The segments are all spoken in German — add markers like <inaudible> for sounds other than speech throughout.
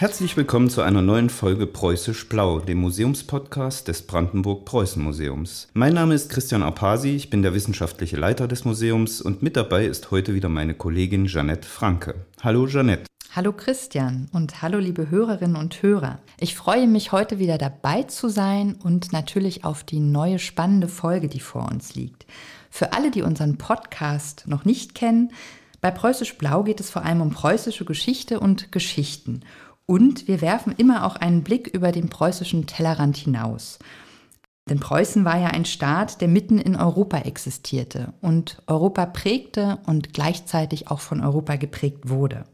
Herzlich willkommen zu einer neuen Folge Preußisch Blau, dem Museumspodcast des Brandenburg-Preußen-Museums. Mein Name ist Christian Apasi, ich bin der wissenschaftliche Leiter des Museums und mit dabei ist heute wieder meine Kollegin Jeanette Franke. Hallo Jeanette. Hallo Christian und hallo liebe Hörerinnen und Hörer. Ich freue mich heute wieder dabei zu sein und natürlich auf die neue spannende Folge, die vor uns liegt. Für alle, die unseren Podcast noch nicht kennen, bei Preußisch Blau geht es vor allem um preußische Geschichte und Geschichten. Und wir werfen immer auch einen Blick über den preußischen Tellerrand hinaus. Denn Preußen war ja ein Staat, der mitten in Europa existierte und Europa prägte und gleichzeitig auch von Europa geprägt wurde.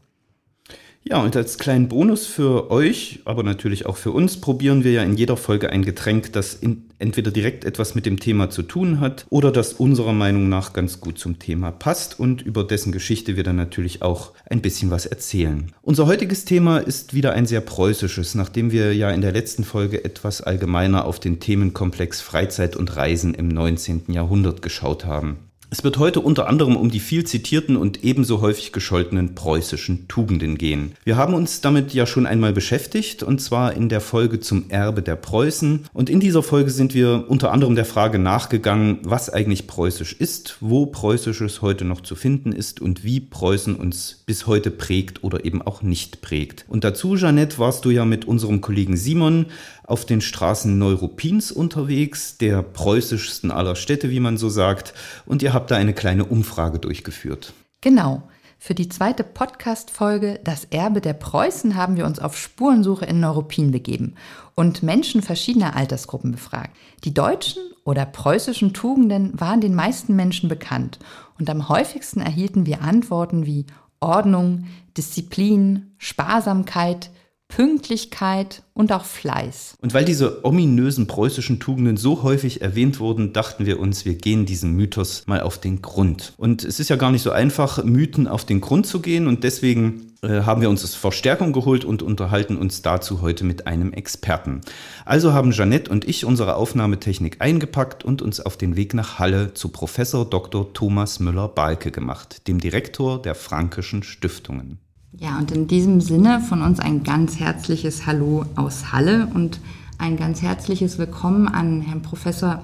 Ja, und als kleinen Bonus für euch, aber natürlich auch für uns, probieren wir ja in jeder Folge ein Getränk, das in, entweder direkt etwas mit dem Thema zu tun hat oder das unserer Meinung nach ganz gut zum Thema passt und über dessen Geschichte wir dann natürlich auch ein bisschen was erzählen. Unser heutiges Thema ist wieder ein sehr preußisches, nachdem wir ja in der letzten Folge etwas allgemeiner auf den Themenkomplex Freizeit und Reisen im 19. Jahrhundert geschaut haben. Es wird heute unter anderem um die viel zitierten und ebenso häufig gescholtenen preußischen Tugenden gehen. Wir haben uns damit ja schon einmal beschäftigt und zwar in der Folge zum Erbe der Preußen. Und in dieser Folge sind wir unter anderem der Frage nachgegangen, was eigentlich preußisch ist, wo preußisches heute noch zu finden ist und wie Preußen uns bis heute prägt oder eben auch nicht prägt. Und dazu, Jeanette, warst du ja mit unserem Kollegen Simon auf den Straßen Neuruppins unterwegs, der preußischsten aller Städte, wie man so sagt, und ihr habt da eine kleine Umfrage durchgeführt. Genau. Für die zweite Podcast-Folge Das Erbe der Preußen haben wir uns auf Spurensuche in Neuruppin begeben und Menschen verschiedener Altersgruppen befragt. Die deutschen oder preußischen Tugenden waren den meisten Menschen bekannt und am häufigsten erhielten wir Antworten wie Ordnung, Disziplin, Sparsamkeit, Pünktlichkeit und auch Fleiß. Und weil diese ominösen preußischen Tugenden so häufig erwähnt wurden, dachten wir uns, wir gehen diesem Mythos mal auf den Grund. Und es ist ja gar nicht so einfach, Mythen auf den Grund zu gehen und deswegen äh, haben wir uns das Verstärkung geholt und unterhalten uns dazu heute mit einem Experten. Also haben Jeanette und ich unsere Aufnahmetechnik eingepackt und uns auf den Weg nach Halle zu Professor Dr. Thomas Müller-Balke gemacht, dem Direktor der Frankischen Stiftungen. Ja, und in diesem Sinne von uns ein ganz herzliches Hallo aus Halle und ein ganz herzliches Willkommen an Herrn Professor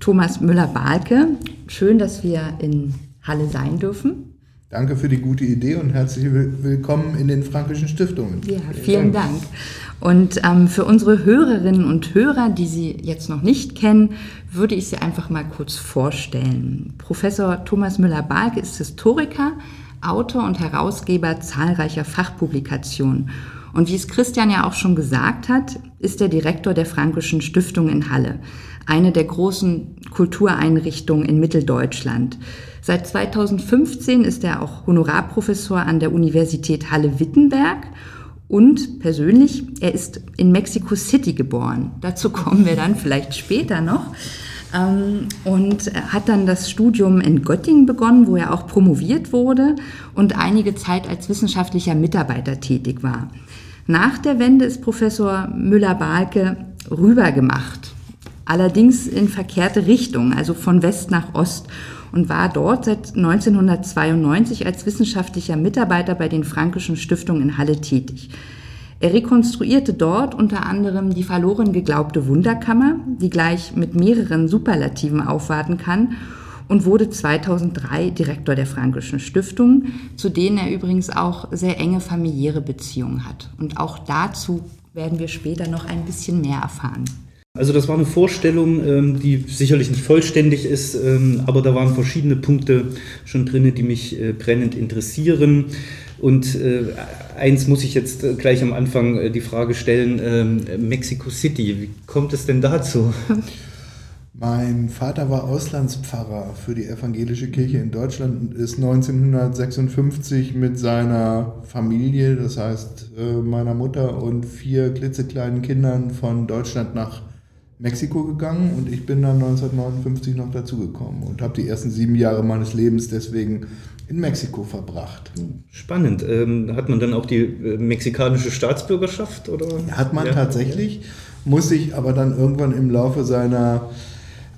Thomas Müller-Balke. Schön, dass wir in Halle sein dürfen. Danke für die gute Idee und herzlich willkommen in den Fränkischen Stiftungen. Ja, vielen Dank. Und ähm, für unsere Hörerinnen und Hörer, die Sie jetzt noch nicht kennen, würde ich Sie einfach mal kurz vorstellen. Professor Thomas Müller-Balke ist Historiker, Autor und Herausgeber zahlreicher Fachpublikationen. Und wie es Christian ja auch schon gesagt hat, ist er Direktor der Frankischen Stiftung in Halle, eine der großen Kultureinrichtungen in Mitteldeutschland. Seit 2015 ist er auch Honorarprofessor an der Universität Halle-Wittenberg und persönlich, er ist in Mexico City geboren. Dazu kommen wir dann vielleicht später noch und hat dann das Studium in Göttingen begonnen, wo er auch promoviert wurde und einige Zeit als wissenschaftlicher Mitarbeiter tätig war. Nach der Wende ist Professor Müller-Balke rübergemacht, allerdings in verkehrte Richtung, also von West nach Ost und war dort seit 1992 als wissenschaftlicher Mitarbeiter bei den Frankischen Stiftungen in Halle tätig. Er rekonstruierte dort unter anderem die verloren geglaubte Wunderkammer, die gleich mit mehreren Superlativen aufwarten kann und wurde 2003 Direktor der Frankischen Stiftung, zu denen er übrigens auch sehr enge familiäre Beziehungen hat. Und auch dazu werden wir später noch ein bisschen mehr erfahren. Also das war eine Vorstellung, ähm, die sicherlich nicht vollständig ist, ähm, aber da waren verschiedene Punkte schon drin, die mich äh, brennend interessieren. Und äh, eins muss ich jetzt äh, gleich am Anfang äh, die Frage stellen, ähm, Mexico City, wie kommt es denn dazu? <laughs> Mein Vater war Auslandspfarrer für die evangelische Kirche in Deutschland und ist 1956 mit seiner Familie, das heißt äh, meiner Mutter und vier klitzekleinen Kindern von Deutschland nach Mexiko gegangen und ich bin dann 1959 noch dazugekommen und habe die ersten sieben Jahre meines Lebens deswegen in Mexiko verbracht. Spannend. Ähm, hat man dann auch die äh, mexikanische Staatsbürgerschaft? Oder? Hat man ja. tatsächlich, muss sich aber dann irgendwann im Laufe seiner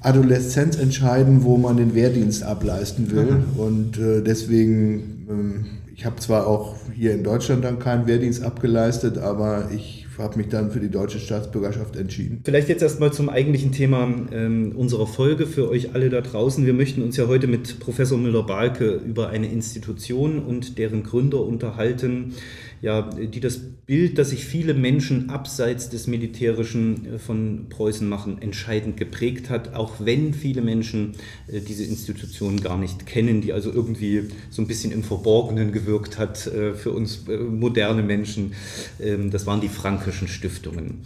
Adoleszenz entscheiden, wo man den Wehrdienst ableisten will. Mhm. Und äh, deswegen, ähm, ich habe zwar auch hier in Deutschland dann keinen Wehrdienst abgeleistet, aber ich habe mich dann für die deutsche Staatsbürgerschaft entschieden. Vielleicht jetzt erstmal zum eigentlichen Thema ähm, unserer Folge für euch alle da draußen. Wir möchten uns ja heute mit Professor Müller-Balke über eine Institution und deren Gründer unterhalten, ja, die das Bild, das sich viele Menschen abseits des Militärischen äh, von Preußen machen, entscheidend geprägt hat, auch wenn viele Menschen äh, diese Institution gar nicht kennen, die also irgendwie so ein bisschen im Verborgenen gewirkt hat äh, für uns moderne Menschen. Ähm, das waren die frankischen Stiftungen.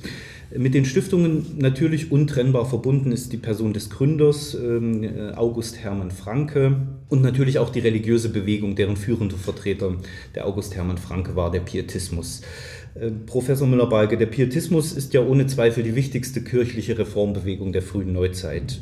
Mit den Stiftungen natürlich untrennbar verbunden ist die Person des Gründers, ähm, August Hermann Franke, und natürlich auch die religiöse Bewegung, deren führender Vertreter der August Hermann Franke war, der Pietismus. Äh, Professor Müller-Balke, der Pietismus ist ja ohne Zweifel die wichtigste kirchliche Reformbewegung der frühen Neuzeit.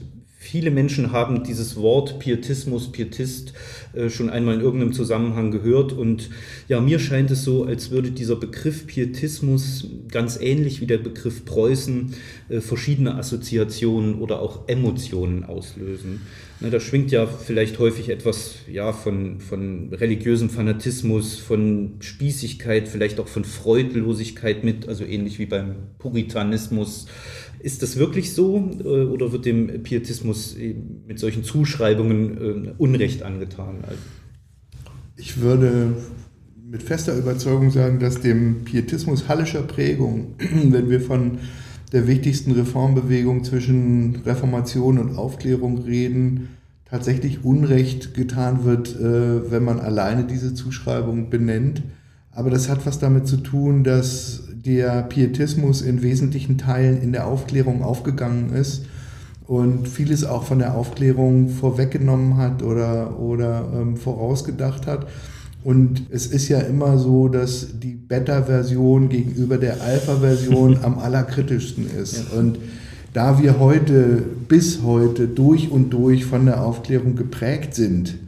Viele Menschen haben dieses Wort Pietismus, Pietist äh, schon einmal in irgendeinem Zusammenhang gehört und ja, mir scheint es so, als würde dieser Begriff Pietismus ganz ähnlich wie der Begriff Preußen äh, verschiedene Assoziationen oder auch Emotionen auslösen. Na, da schwingt ja vielleicht häufig etwas ja, von, von religiösem Fanatismus, von Spießigkeit, vielleicht auch von Freudlosigkeit mit, also ähnlich wie beim Puritanismus. Ist das wirklich so äh, oder wird dem Pietismus mit solchen Zuschreibungen äh, Unrecht angetan? Ich würde mit fester Überzeugung sagen, dass dem Pietismus hallischer Prägung, <clears throat> wenn wir von der wichtigsten Reformbewegung zwischen Reformation und Aufklärung reden, tatsächlich Unrecht getan wird, äh, wenn man alleine diese Zuschreibung benennt. Aber das hat was damit zu tun, dass der Pietismus in wesentlichen Teilen in der Aufklärung aufgegangen ist und vieles auch von der Aufklärung vorweggenommen hat oder, oder ähm, vorausgedacht hat. Und es ist ja immer so, dass die Beta-Version gegenüber der Alpha-Version <laughs> am allerkritischsten ist. Ja. Und da wir heute bis heute durch und durch von der Aufklärung geprägt sind,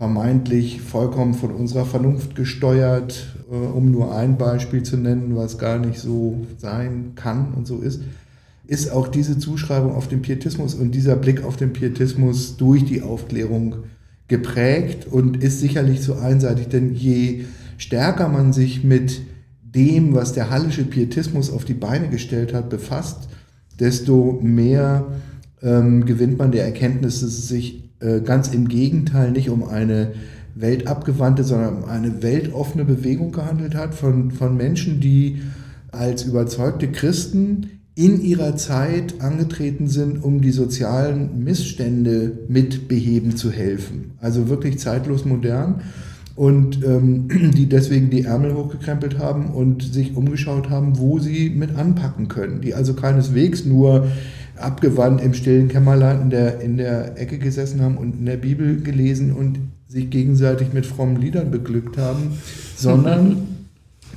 vermeintlich vollkommen von unserer Vernunft gesteuert, um nur ein Beispiel zu nennen, was gar nicht so sein kann und so ist, ist auch diese Zuschreibung auf den Pietismus und dieser Blick auf den Pietismus durch die Aufklärung geprägt und ist sicherlich zu einseitig, denn je stärker man sich mit dem, was der hallische Pietismus auf die Beine gestellt hat, befasst, desto mehr ähm, gewinnt man der Erkenntnis, dass es sich äh, ganz im Gegenteil nicht um eine weltabgewandte, sondern um eine weltoffene Bewegung gehandelt hat von, von Menschen, die als überzeugte Christen in ihrer Zeit angetreten sind, um die sozialen Missstände mit beheben zu helfen. Also wirklich zeitlos modern und ähm, <clears throat> die deswegen die Ärmel hochgekrempelt haben und sich umgeschaut haben, wo sie mit anpacken können. Die also keineswegs nur abgewandt im stillen Kämmerlein in der, in der Ecke gesessen haben und in der Bibel gelesen und sich gegenseitig mit frommen Liedern beglückt haben, sondern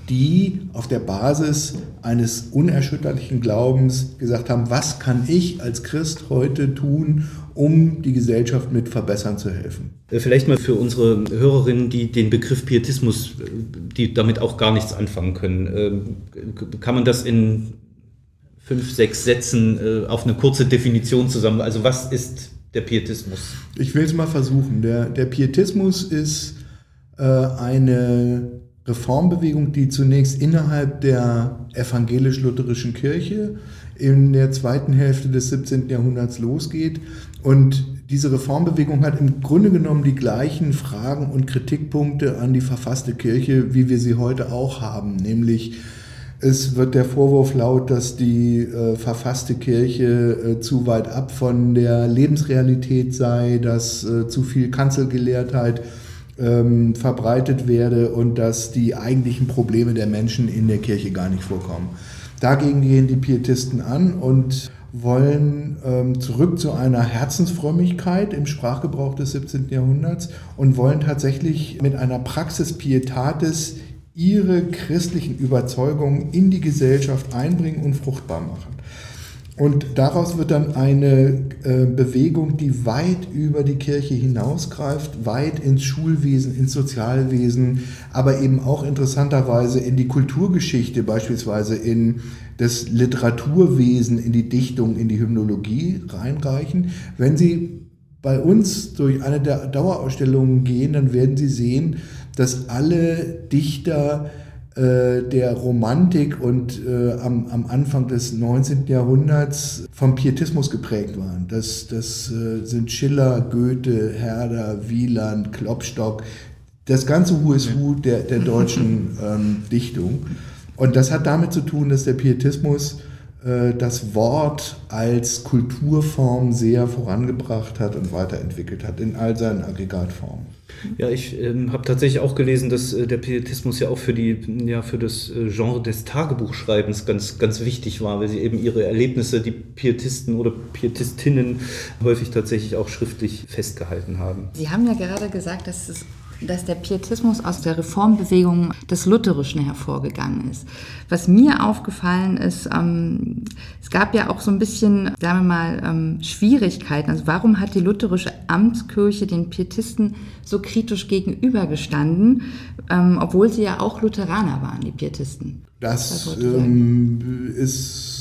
die auf der Basis eines unerschütterlichen Glaubens gesagt haben, was kann ich als Christ heute tun, um die Gesellschaft mit verbessern zu helfen. Äh, vielleicht mal für unsere Hörerinnen, die den Begriff Pietismus, äh, die damit auch gar nichts anfangen können. Ähm, kann man das in fünf, sechs Sätzen äh, auf eine kurze Definition zusammen? Also was ist der Pietismus? Ich will es mal versuchen. Der, der Pietismus ist äh, eine Reformbewegung, die zunächst innerhalb der evangelisch-lutherischen Kirche in der zweiten Hälfte des 17. Jahrhunderts losgeht. Und diese Reformbewegung hat im Grunde genommen die gleichen Fragen und Kritikpunkte an die verfasste Kirche, wie wir sie heute auch haben, nämlich es wird der Vorwurf laut, dass die äh, verfasste Kirche äh, zu weit ab von der Lebensrealität sei, dass äh, zu viel Kanzelgelehrtheit ähm, verbreitet werde und dass die eigentlichen Probleme der Menschen in der Kirche gar nicht vorkommen. Dagegen gehen die Pietisten an und wollen ähm, zurück zu einer Herzensfrömmigkeit im Sprachgebrauch des 17. Jahrhunderts und wollen tatsächlich mit einer Praxis Pietatis ihre christlichen Überzeugungen in die Gesellschaft einbringen und fruchtbar machen. Und daraus wird dann eine äh, Bewegung, die weit über die Kirche hinausgreift, weit ins Schulwesen, ins Sozialwesen, aber eben auch interessanterweise in die Kulturgeschichte, beispielsweise in das Literaturwesen, in die Dichtung, in die Hymnologie reinreichen. Wenn Sie bei uns durch eine der Dauerausstellungen gehen, dann werden Sie sehen, dass alle Dichter äh, der Romantik und äh, am, am, Anfang des 19. Jahrhunderts vom Pietismus geprägt waren. Das, das äh, sind Schiller, Goethe, Herder, Wieland, Klopstock, das ganze Who is Who der, der deutschen <laughs> ähm, Dichtung. Und das hat damit zu tun, dass der Pietismus das Wort als Kulturform sehr vorangebracht hat und weiterentwickelt hat in all seinen Aggregatformen. Ja, ich ähm, habe tatsächlich auch gelesen, dass äh, der Pietismus ja auch für, die, ja, für das äh, Genre des Tagebuchschreibens ganz, ganz wichtig war, weil sie eben ihre Erlebnisse, die Pietisten oder Pietistinnen, häufig tatsächlich auch schriftlich festgehalten haben. Sie haben ja gerade gesagt, dass es dass der Pietismus aus der Reformbewegung des Lutherischen hervorgegangen ist. Was mir aufgefallen ist, ähm, es gab ja auch so ein bisschen, sagen wir mal, ähm, Schwierigkeiten. Also warum hat die lutherische Amtskirche den Pietisten so kritisch gegenübergestanden, ähm, obwohl sie ja auch Lutheraner waren, die Pietisten? Das ähm, ist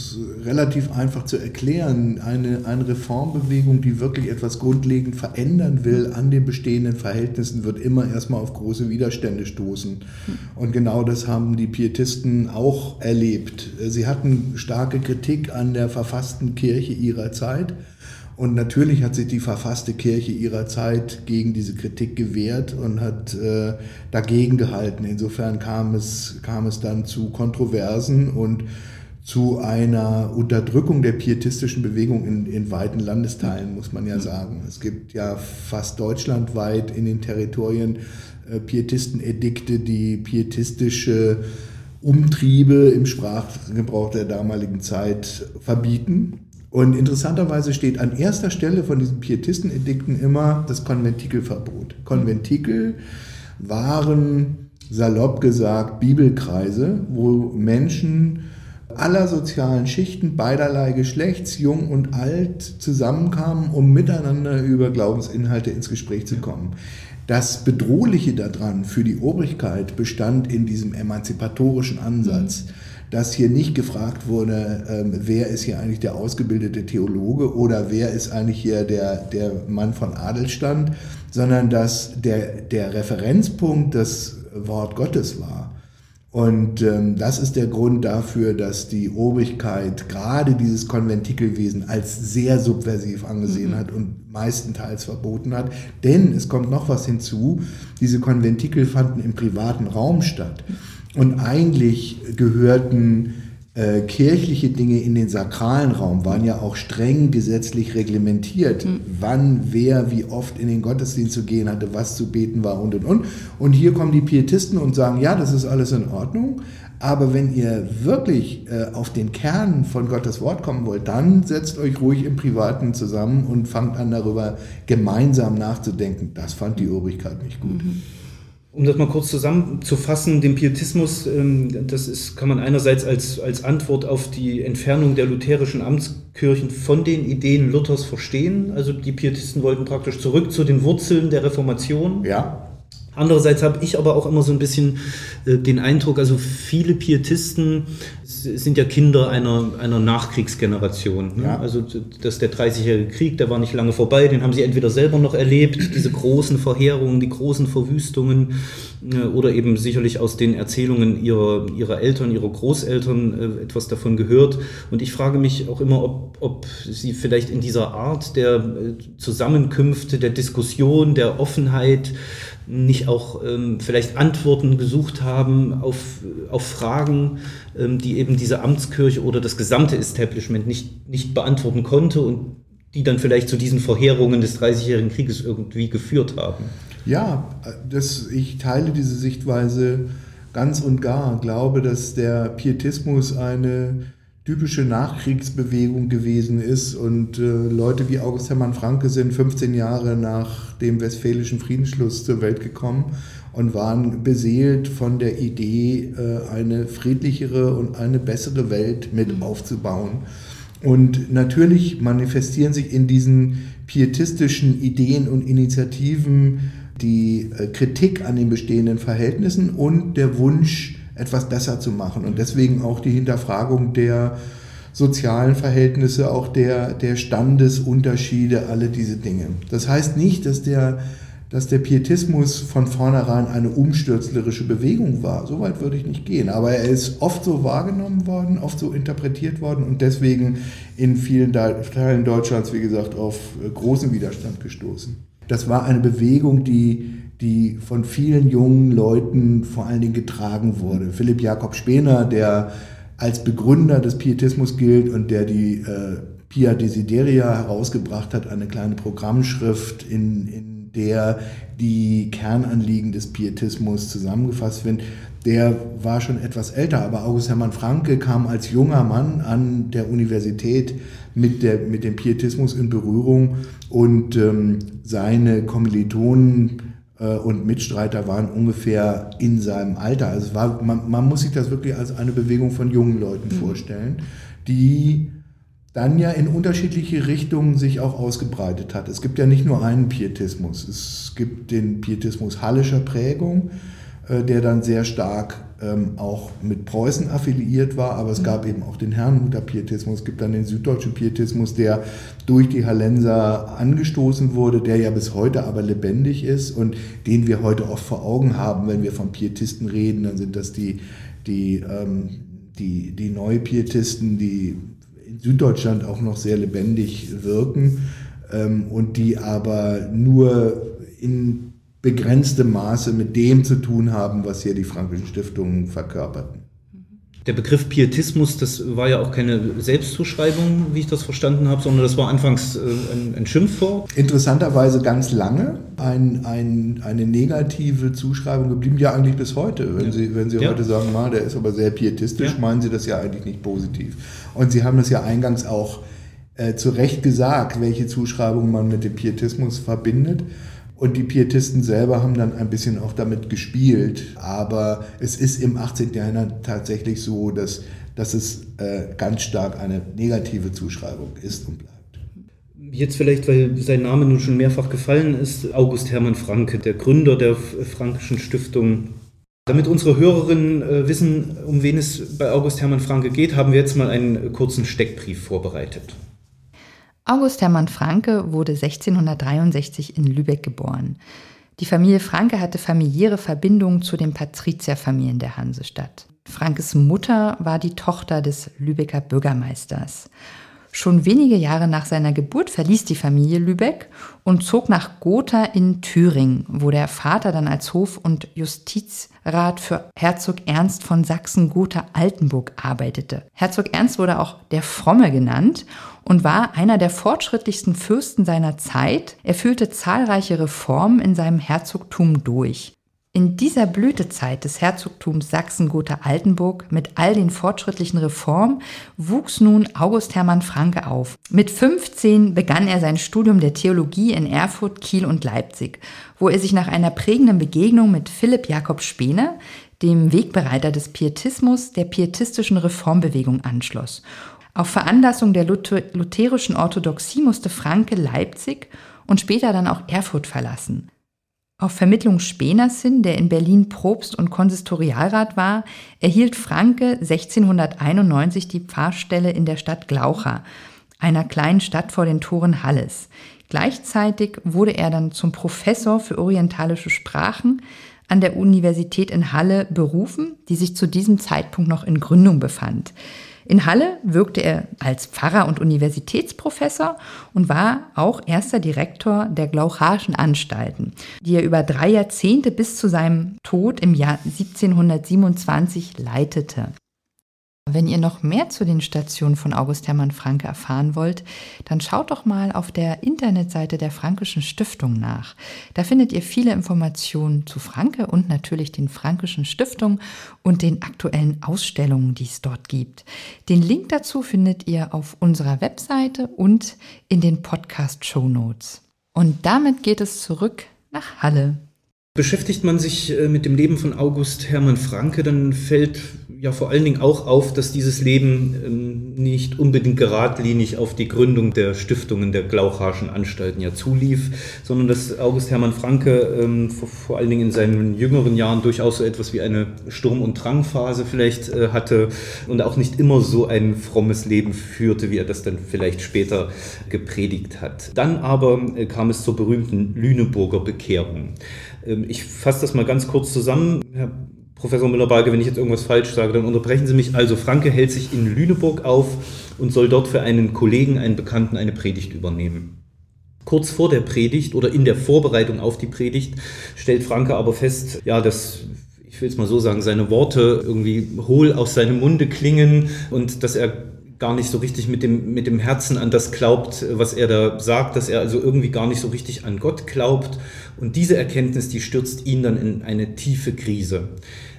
relativ einfach zu erklären. Eine, eine Reformbewegung, die wirklich etwas grundlegend verändern will an den bestehenden Verhältnissen, wird immer erstmal auf große Widerstände stoßen. Und genau das haben die Pietisten auch erlebt. Sie hatten starke Kritik an der verfassten Kirche ihrer Zeit. Und natürlich hat sich die verfasste Kirche ihrer Zeit gegen diese Kritik gewehrt und hat äh, dagegen gehalten. Insofern kam es, kam es dann zu Kontroversen und zu einer Unterdrückung der pietistischen Bewegung in, in weiten Landesteilen, muss man ja sagen. Es gibt ja fast deutschlandweit in den Territorien äh, Pietistenedikte, die pietistische Umtriebe im Sprachgebrauch der damaligen Zeit verbieten. Und interessanterweise steht an erster Stelle von diesen Pietistenedikten immer das Konventikelverbot. Konventikel waren salopp gesagt Bibelkreise, wo Menschen aller sozialen Schichten, beiderlei Geschlechts, jung und alt, zusammenkamen, um miteinander über Glaubensinhalte ins Gespräch zu kommen. Das Bedrohliche daran für die Obrigkeit bestand in diesem emanzipatorischen Ansatz. Mhm dass hier nicht gefragt wurde, ähm, wer ist hier eigentlich der ausgebildete Theologe oder wer ist eigentlich hier der, der Mann von Adelstand, sondern dass der, der Referenzpunkt das Wort Gottes war. Und ähm, das ist der Grund dafür, dass die Obrigkeit gerade dieses Konventikelwesen als sehr subversiv angesehen mhm. hat und meistenteils verboten hat. Denn es kommt noch was hinzu, diese Konventikel fanden im privaten Raum statt. Und eigentlich gehörten äh, kirchliche Dinge in den sakralen Raum waren ja auch streng gesetzlich reglementiert, mhm. wann, wer, wie oft in den Gottesdienst zu gehen hatte, was zu beten war und und und. Und hier kommen die Pietisten und sagen, ja, das ist alles in Ordnung, aber wenn ihr wirklich äh, auf den Kern von Gottes Wort kommen wollt, dann setzt euch ruhig im Privaten zusammen und fangt an darüber gemeinsam nachzudenken. Das fand die Obrigkeit nicht gut. Mhm. Um das mal kurz zusammenzufassen, den Pietismus, ähm, das ist, kann man einerseits als, als Antwort auf die Entfernung der lutherischen Amtskirchen von den Ideen Luthers verstehen. Also die Pietisten wollten praktisch zurück zu den Wurzeln der Reformation. Ja. Andererseits habe ich aber auch immer so ein bisschen äh, den Eindruck, also viele Pietisten sind ja Kinder einer, einer Nachkriegsgeneration. Ne? Ja. Also dass der 30-jährige Krieg, der war nicht lange vorbei, den haben sie entweder selber noch erlebt, <clears throat> diese großen Verheerungen, die großen Verwüstungen äh, oder eben sicherlich aus den Erzählungen ihrer, ihrer Eltern, ihrer Großeltern äh, etwas davon gehört. Und ich frage mich auch immer, ob, ob sie vielleicht in dieser Art der Zusammenkünfte, der Diskussion, der Offenheit, nicht auch ähm, vielleicht Antworten gesucht haben auf, auf Fragen, ähm, die eben diese Amtskirche oder das gesamte Establishment nicht, nicht beantworten konnte und die dann vielleicht zu diesen Verheerungen des Dreißigjährigen Krieges irgendwie geführt haben. Ja, das, ich teile diese Sichtweise ganz und gar. Glaube, dass der Pietismus eine typische Nachkriegsbewegung gewesen ist und äh, Leute wie August Hermann Franke sind 15 Jahre nach dem Westfälischen Friedensschluss zur Welt gekommen und waren beseelt von der Idee, äh, eine friedlichere und eine bessere Welt mit aufzubauen. Und natürlich manifestieren sich in diesen pietistischen Ideen und Initiativen die äh, Kritik an den bestehenden Verhältnissen und der Wunsch, etwas besser zu machen. Und deswegen auch die Hinterfragung der sozialen Verhältnisse, auch der, der Standesunterschiede, alle diese Dinge. Das heißt nicht, dass der, dass der Pietismus von vornherein eine umstürzlerische Bewegung war. So weit würde ich nicht gehen. Aber er ist oft so wahrgenommen worden, oft so interpretiert worden und deswegen in vielen Teilen Deutschlands, wie gesagt, auf großen Widerstand gestoßen. Das war eine Bewegung, die, die von vielen jungen Leuten vor allen Dingen getragen wurde. Philipp Jakob Spener, der als Begründer des Pietismus gilt und der die äh, Pia Desideria herausgebracht hat, eine kleine Programmschrift, in, in der die Kernanliegen des Pietismus zusammengefasst werden. Der war schon etwas älter, aber August Hermann Franke kam als junger Mann an der Universität mit, der, mit dem Pietismus in Berührung und ähm, seine Kommilitonen und Mitstreiter waren ungefähr in seinem Alter. Also war, man, man, muss sich das wirklich als eine Bewegung von jungen Leuten mhm. vorstellen, die dann ja in unterschiedliche Richtungen sich auch ausgebreitet hat. Es gibt ja nicht nur einen Pietismus. Es gibt den Pietismus hallischer Prägung, äh, der dann sehr stark ähm, auch mit Preußen affiliiert war, aber es mhm. gab eben auch den Herrnhuter Pietismus, es gibt dann den süddeutschen Pietismus, der durch die Hallenser angestoßen wurde, der ja bis heute aber lebendig ist und den wir heute oft vor Augen haben, wenn wir von Pietisten reden, dann sind das die, die, ähm, die, die Neupietisten, die in Süddeutschland auch noch sehr lebendig wirken ähm, und die aber nur in begrenztem Maße mit dem zu tun haben, was hier die Frankischen Stiftungen verkörperten. Der Begriff Pietismus, das war ja auch keine Selbstzuschreibung, wie ich das verstanden habe, sondern das war anfangs äh, ein, ein Schimpfwort. Interessanterweise ganz lange ein, ein, eine negative Zuschreibung geblieben, ja eigentlich bis heute. Wenn ja. Sie, wenn Sie ja. heute sagen, na, der ist aber sehr pietistisch, ja. meinen Sie das ja eigentlich nicht positiv. Und Sie haben das ja eingangs auch äh, zu Recht gesagt, welche Zuschreibung man mit dem Pietismus verbindet. Und die Pietisten selber haben dann ein bisschen auch damit gespielt. Aber es ist im 18. Jahrhundert tatsächlich so, dass, dass es äh, ganz stark eine negative Zuschreibung ist und bleibt. Jetzt vielleicht, weil sein Name nun schon mehrfach gefallen ist, August Hermann Franke, der Gründer der Frankischen Stiftung. Damit unsere Hörerinnen äh, wissen, um wen es bei August Hermann Franke geht, haben wir jetzt mal einen kurzen Steckbrief vorbereitet. August Hermann Franke wurde 1663 in Lübeck geboren. Die Familie Franke hatte familiäre Verbindungen zu den Patrizierfamilien der Hansestadt. Frankes Mutter war die Tochter des Lübecker Bürgermeisters. Schon wenige Jahre nach seiner Geburt verließ die Familie Lübeck und zog nach Gotha in Thüringen, wo der Vater dann als Hof- und Justizrat für Herzog Ernst von Sachsen-Gotha-Altenburg arbeitete. Herzog Ernst wurde auch der Fromme genannt und war einer der fortschrittlichsten Fürsten seiner Zeit. Er führte zahlreiche Reformen in seinem Herzogtum durch. In dieser Blütezeit des Herzogtums Sachsen-Gotha-Altenburg mit all den fortschrittlichen Reformen wuchs nun August Hermann Franke auf. Mit 15 begann er sein Studium der Theologie in Erfurt, Kiel und Leipzig, wo er sich nach einer prägenden Begegnung mit Philipp Jakob Spener, dem Wegbereiter des Pietismus, der pietistischen Reformbewegung anschloss. Auf Veranlassung der lutherischen Orthodoxie musste Franke Leipzig und später dann auch Erfurt verlassen. Auf Vermittlung Speners hin, der in Berlin Propst und Konsistorialrat war, erhielt Franke 1691 die Pfarrstelle in der Stadt Glaucha, einer kleinen Stadt vor den Toren Halles. Gleichzeitig wurde er dann zum Professor für orientalische Sprachen an der Universität in Halle berufen, die sich zu diesem Zeitpunkt noch in Gründung befand. In Halle wirkte er als Pfarrer und Universitätsprofessor und war auch erster Direktor der Glaucharischen Anstalten, die er über drei Jahrzehnte bis zu seinem Tod im Jahr 1727 leitete. Wenn ihr noch mehr zu den Stationen von August Hermann Franke erfahren wollt, dann schaut doch mal auf der Internetseite der Frankischen Stiftung nach. Da findet ihr viele Informationen zu Franke und natürlich den Frankischen Stiftungen und den aktuellen Ausstellungen, die es dort gibt. Den Link dazu findet ihr auf unserer Webseite und in den Podcast Show Notes. Und damit geht es zurück nach Halle. Beschäftigt man sich äh, mit dem Leben von August Hermann Franke, dann fällt ja vor allen Dingen auch auf, dass dieses Leben ähm, nicht unbedingt geradlinig auf die Gründung der Stiftungen der Glauchaschen Anstalten ja zulief, sondern dass August Hermann Franke ähm, vor, allen Dingen in seinen jüngeren Jahren durchaus so etwas wie eine Sturm- und Drangphase vielleicht äh, hatte und auch nicht immer so ein frommes Leben führte, wie er das dann vielleicht später gepredigt hat. Dann aber äh, kam es zur berühmten Lüneburger Bekehrung. Ähm, ich fasse das mal ganz kurz zusammen. Herr Professor Müller-Balke, wenn ich jetzt irgendwas falsch sage, dann unterbrechen Sie mich. Also Franke hält sich in Lüneburg auf und soll dort für einen Kollegen, einen Bekannten, eine Predigt übernehmen. Kurz vor der Predigt oder in der Vorbereitung auf die Predigt stellt Franke aber fest, ja, dass ich will es mal so sagen, seine Worte irgendwie hohl aus seinem Munde klingen und dass er gar nicht so richtig mit dem, mit dem Herzen an das glaubt, was er da sagt, dass er also irgendwie gar nicht so richtig an Gott glaubt. Und diese Erkenntnis, die stürzt ihn dann in eine tiefe Krise.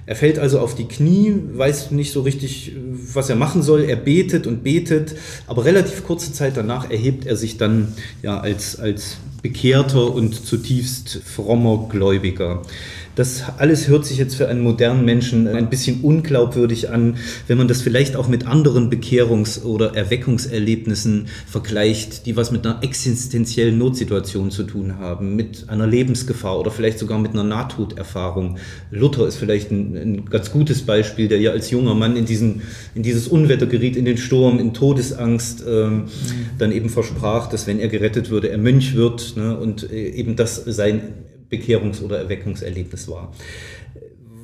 Er fällt also auf die Knie, weiß nicht so richtig, was er machen soll. Er betet und betet, aber relativ kurze Zeit danach erhebt er sich dann ja als, als bekehrter und zutiefst frommer Gläubiger. Das alles hört sich jetzt für einen modernen Menschen ein bisschen unglaubwürdig an, wenn man das vielleicht auch mit anderen Bekehrungs- oder Erweckungserlebnissen vergleicht, die was mit einer existenziellen Notsituation zu tun haben, mit einer Lebensgefahr oder vielleicht sogar mit einer Nahtoderfahrung. Luther ist vielleicht ein, ein ganz gutes Beispiel, der ja als junger Mann in, diesen, in dieses Unwetter geriet, in den Sturm, in Todesangst, ähm, mhm. dann eben versprach, dass wenn er gerettet würde, er Mönch wird ne, und äh, eben das sein Bekehrungs- oder Erweckungserlebnis war.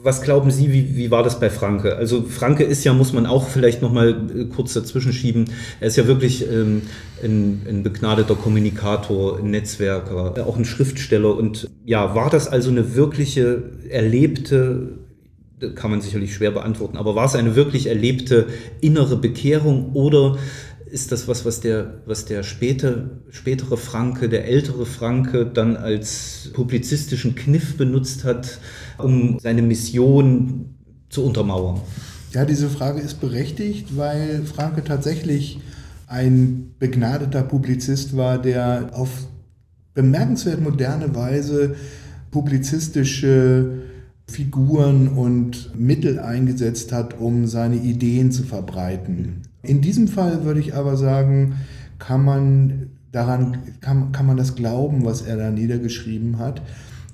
Was glauben Sie, wie, wie war das bei Franke? Also Franke ist ja, muss man auch vielleicht noch mal äh, kurz dazwischen schieben, er ist ja wirklich ähm, ein, ein begnadeter Kommunikator, ein Netzwerker, auch ein Schriftsteller. Und ja, war das also eine wirkliche erlebte kann man sicherlich schwer beantworten, aber war es eine wirklich erlebte innere Bekehrung oder ist das was, was der, was der späte, spätere Franke, der ältere Franke dann als publizistischen Kniff benutzt hat, um seine Mission zu untermauern? Ja, diese Frage ist berechtigt, weil Franke tatsächlich ein begnadeter Publizist war, der auf bemerkenswert moderne Weise publizistische Figuren und Mittel eingesetzt hat, um seine Ideen zu verbreiten. In diesem Fall würde ich aber sagen, kann man daran, kann, kann man das glauben, was er da niedergeschrieben hat.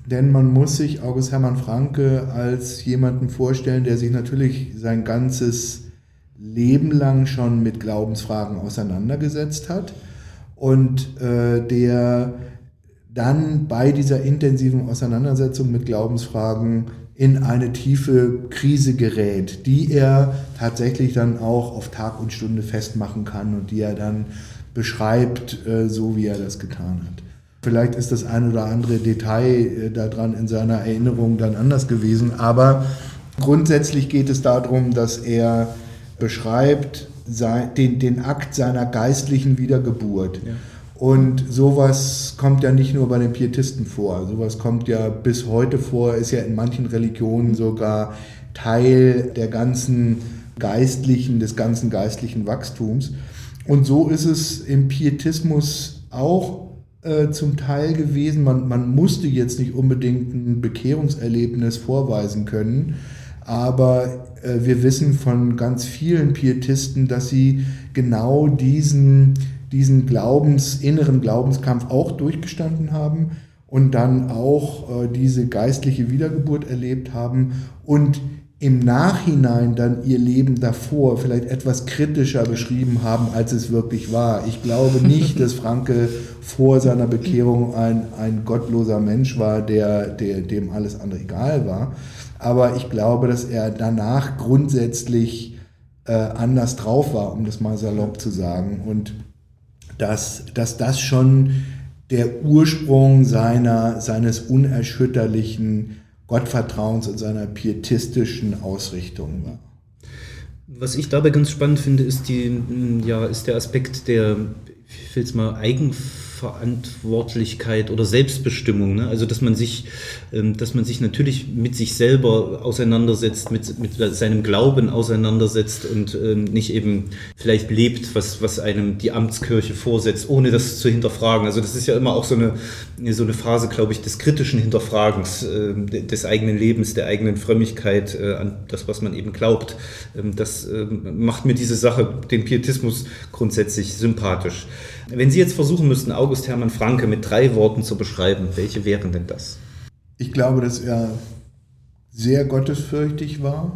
Denn man muss sich August Hermann Franke als jemanden vorstellen, der sich natürlich sein ganzes Leben lang schon mit Glaubensfragen auseinandergesetzt hat und äh, der dann bei dieser intensiven Auseinandersetzung mit Glaubensfragen in eine tiefe Krise gerät, die er tatsächlich dann auch auf Tag und Stunde festmachen kann und die er dann beschreibt, äh, so wie er das getan hat. Vielleicht ist das ein oder andere Detail äh, daran in seiner Erinnerung dann anders gewesen, aber grundsätzlich geht es darum, dass er beschreibt den, den Akt seiner geistlichen Wiedergeburt. Ja. Und sowas kommt ja nicht nur bei den Pietisten vor. Sowas kommt ja bis heute vor, ist ja in manchen Religionen sogar Teil der ganzen geistlichen, des ganzen geistlichen Wachstums. Und so ist es im Pietismus auch äh, zum Teil gewesen. Man, man musste jetzt nicht unbedingt ein Bekehrungserlebnis vorweisen können, aber äh, wir wissen von ganz vielen Pietisten, dass sie genau diesen diesen Glaubens, inneren Glaubenskampf auch durchgestanden haben und dann auch äh, diese geistliche Wiedergeburt erlebt haben und im Nachhinein dann ihr Leben davor vielleicht etwas kritischer beschrieben haben, als es wirklich war. Ich glaube nicht, <laughs> dass Franke vor seiner Bekehrung ein, ein gottloser Mensch war, der, der, dem alles andere egal war. Aber ich glaube, dass er danach grundsätzlich äh, anders drauf war, um das mal salopp zu sagen. Und dass, dass das schon der Ursprung seiner, seines unerschütterlichen Gottvertrauens und seiner pietistischen Ausrichtung war. Was ich dabei ganz spannend finde, ist, die, ja, ist der Aspekt der, ich will es mal, Eigenverantwortung Verantwortlichkeit oder Selbstbestimmung. Ne? Also dass man sich, dass man sich natürlich mit sich selber auseinandersetzt, mit, mit seinem Glauben auseinandersetzt und ähm, nicht eben vielleicht lebt, was, was einem die Amtskirche vorsetzt, ohne das zu hinterfragen. Also das ist ja immer auch so eine, so eine Phase, glaube ich, des kritischen Hinterfragens äh, des eigenen Lebens, der eigenen Frömmigkeit äh, an das, was man eben glaubt. Ähm, das macht mir diese Sache, den Pietismus grundsätzlich sympathisch. Wenn Sie jetzt versuchen müssten, August Hermann Franke mit drei Worten zu beschreiben, welche wären denn das? Ich glaube, dass er sehr gottesfürchtig war.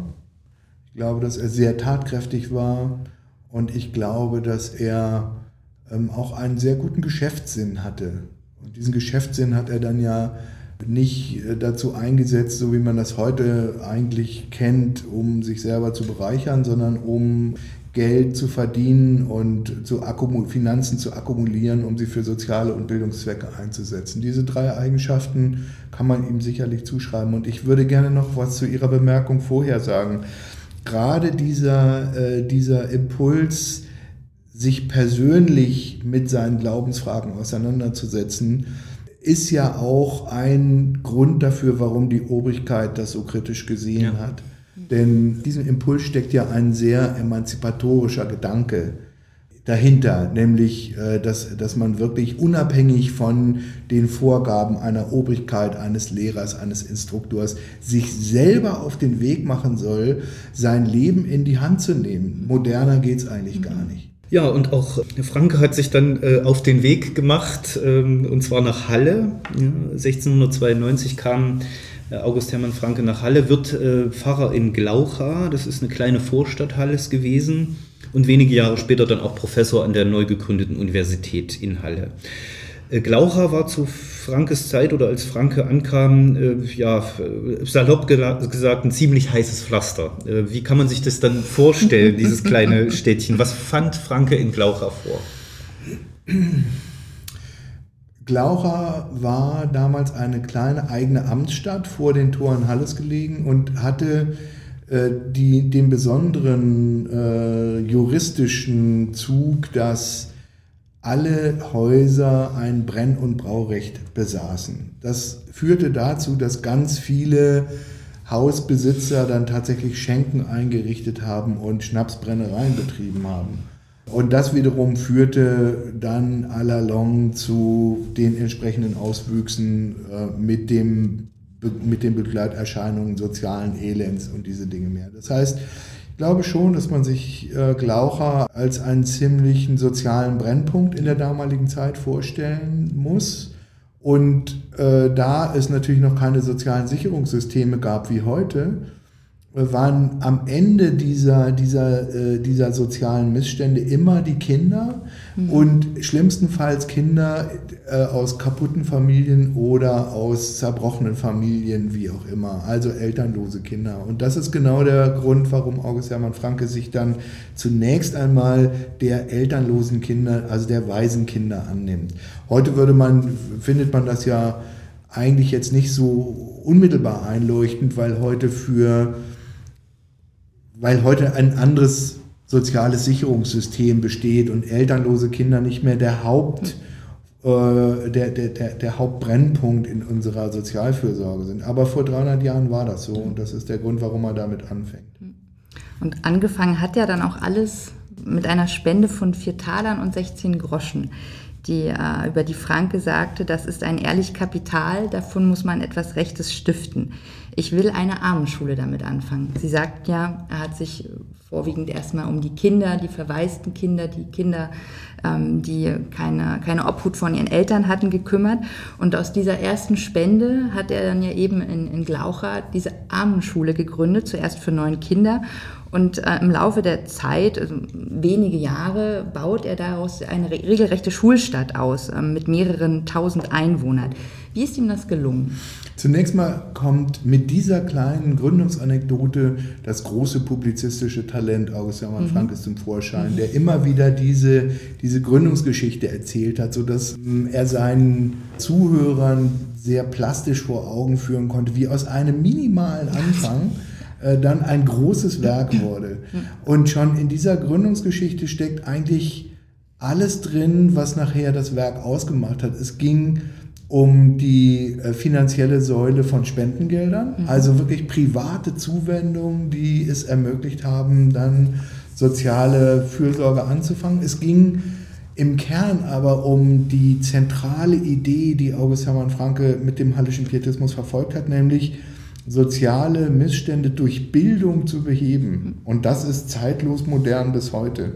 Ich glaube, dass er sehr tatkräftig war. Und ich glaube, dass er ähm, auch einen sehr guten Geschäftssinn hatte. Und diesen Geschäftssinn hat er dann ja nicht äh, dazu eingesetzt, so wie man das heute eigentlich kennt, um sich selber zu bereichern, sondern um Geld zu verdienen und zu Finanzen zu akkumulieren, um sie für soziale und Bildungszwecke einzusetzen. Diese drei Eigenschaften kann man ihm sicherlich zuschreiben. Und ich würde gerne noch was zu Ihrer Bemerkung vorher sagen. Gerade dieser, äh, dieser Impuls, sich persönlich mit seinen Glaubensfragen auseinanderzusetzen, ist ja auch ein Grund dafür, warum die Obrigkeit das so kritisch gesehen ja. hat. Denn diesem Impuls steckt ja ein sehr emanzipatorischer Gedanke dahinter, nämlich äh, dass, dass man wirklich unabhängig von den Vorgaben einer Obrigkeit, eines Lehrers, eines Instruktors sich selber auf den Weg machen soll, sein Leben in die Hand zu nehmen. Moderner geht es eigentlich mhm. gar nicht. Ja, und auch Franke hat sich dann äh, auf den Weg gemacht, ähm, und zwar nach Halle. Ja, 1692 kam äh, August Hermann Franke nach Halle, wird äh, Pfarrer in Glaucha, das ist eine kleine Vorstadt Halles gewesen, und wenige Jahre später dann auch Professor an der neu gegründeten Universität in Halle. Äh, Glaucha war zu Frankes Zeit oder als Franke ankam, äh, ja, salopp gesagt, ein ziemlich heißes Pflaster. Äh, wie kann man sich das dann vorstellen, dieses kleine <laughs> Städtchen? Was fand Franke in Glaucha vor? Glaucha war damals eine kleine eigene Amtsstadt vor den Toren Halles gelegen und hatte äh, die, den besonderen äh, juristischen Zug, dass alle Häuser ein Brenn- und Braurecht besaßen. Das führte dazu, dass ganz viele Hausbesitzer dann tatsächlich Schenken eingerichtet haben und Schnapsbrennereien betrieben haben. Und das wiederum führte dann à la longue zu den entsprechenden Auswüchsen äh, mit, dem, mit den Begleiterscheinungen sozialen Elends und diese Dinge mehr. Das heißt, ich glaube schon, dass man sich äh, Glaucha als einen ziemlichen sozialen Brennpunkt in der damaligen Zeit vorstellen muss. Und äh, da es natürlich noch keine sozialen Sicherungssysteme gab wie heute, waren am Ende dieser, dieser, äh, dieser sozialen Missstände immer die Kinder mhm. und schlimmstenfalls Kinder äh, aus kaputten Familien oder aus zerbrochenen Familien, wie auch immer, also elternlose Kinder. Und das ist genau der Grund, warum August Hermann Franke sich dann zunächst einmal der elternlosen Kinder, also der Waisenkinder annimmt. Heute würde man, findet man das ja eigentlich jetzt nicht so unmittelbar einleuchtend, weil heute für weil heute ein anderes soziales Sicherungssystem besteht und elternlose Kinder nicht mehr der Haupt äh, der, der, der, der Hauptbrennpunkt in unserer Sozialfürsorge sind. Aber vor 300 Jahren war das so und das ist der Grund, warum er damit anfängt. Und angefangen hat ja dann auch alles mit einer Spende von vier Talern und 16 Groschen die äh, über die Franke sagte, das ist ein ehrlich Kapital, davon muss man etwas Rechtes stiften. Ich will eine Armenschule damit anfangen. Sie sagt ja, er hat sich vorwiegend erstmal um die Kinder, die verwaisten Kinder, die Kinder, ähm, die keine, keine Obhut von ihren Eltern hatten, gekümmert. Und aus dieser ersten Spende hat er dann ja eben in, in Glaucha diese Armenschule gegründet, zuerst für neun Kinder. Und äh, im Laufe der Zeit, also wenige Jahre, baut er daraus eine re regelrechte Schulstadt aus äh, mit mehreren tausend Einwohnern. Wie ist ihm das gelungen? Zunächst mal kommt mit dieser kleinen Gründungsanekdote das große publizistische Talent August Hermann mhm. Frankes zum Vorschein, der immer wieder diese, diese Gründungsgeschichte erzählt hat, sodass ähm, er seinen Zuhörern sehr plastisch vor Augen führen konnte, wie aus einem minimalen Anfang äh, dann ein großes Werk wurde. Und schon in dieser Gründungsgeschichte steckt eigentlich alles drin, was nachher das Werk ausgemacht hat. Es ging um die äh, finanzielle Säule von Spendengeldern, mhm. also wirklich private Zuwendungen, die es ermöglicht haben, dann soziale Fürsorge anzufangen. Es ging im Kern aber um die zentrale Idee, die August Hermann Franke mit dem Hallischen Pietismus verfolgt hat, nämlich soziale Missstände durch Bildung zu beheben. Und das ist zeitlos modern bis heute.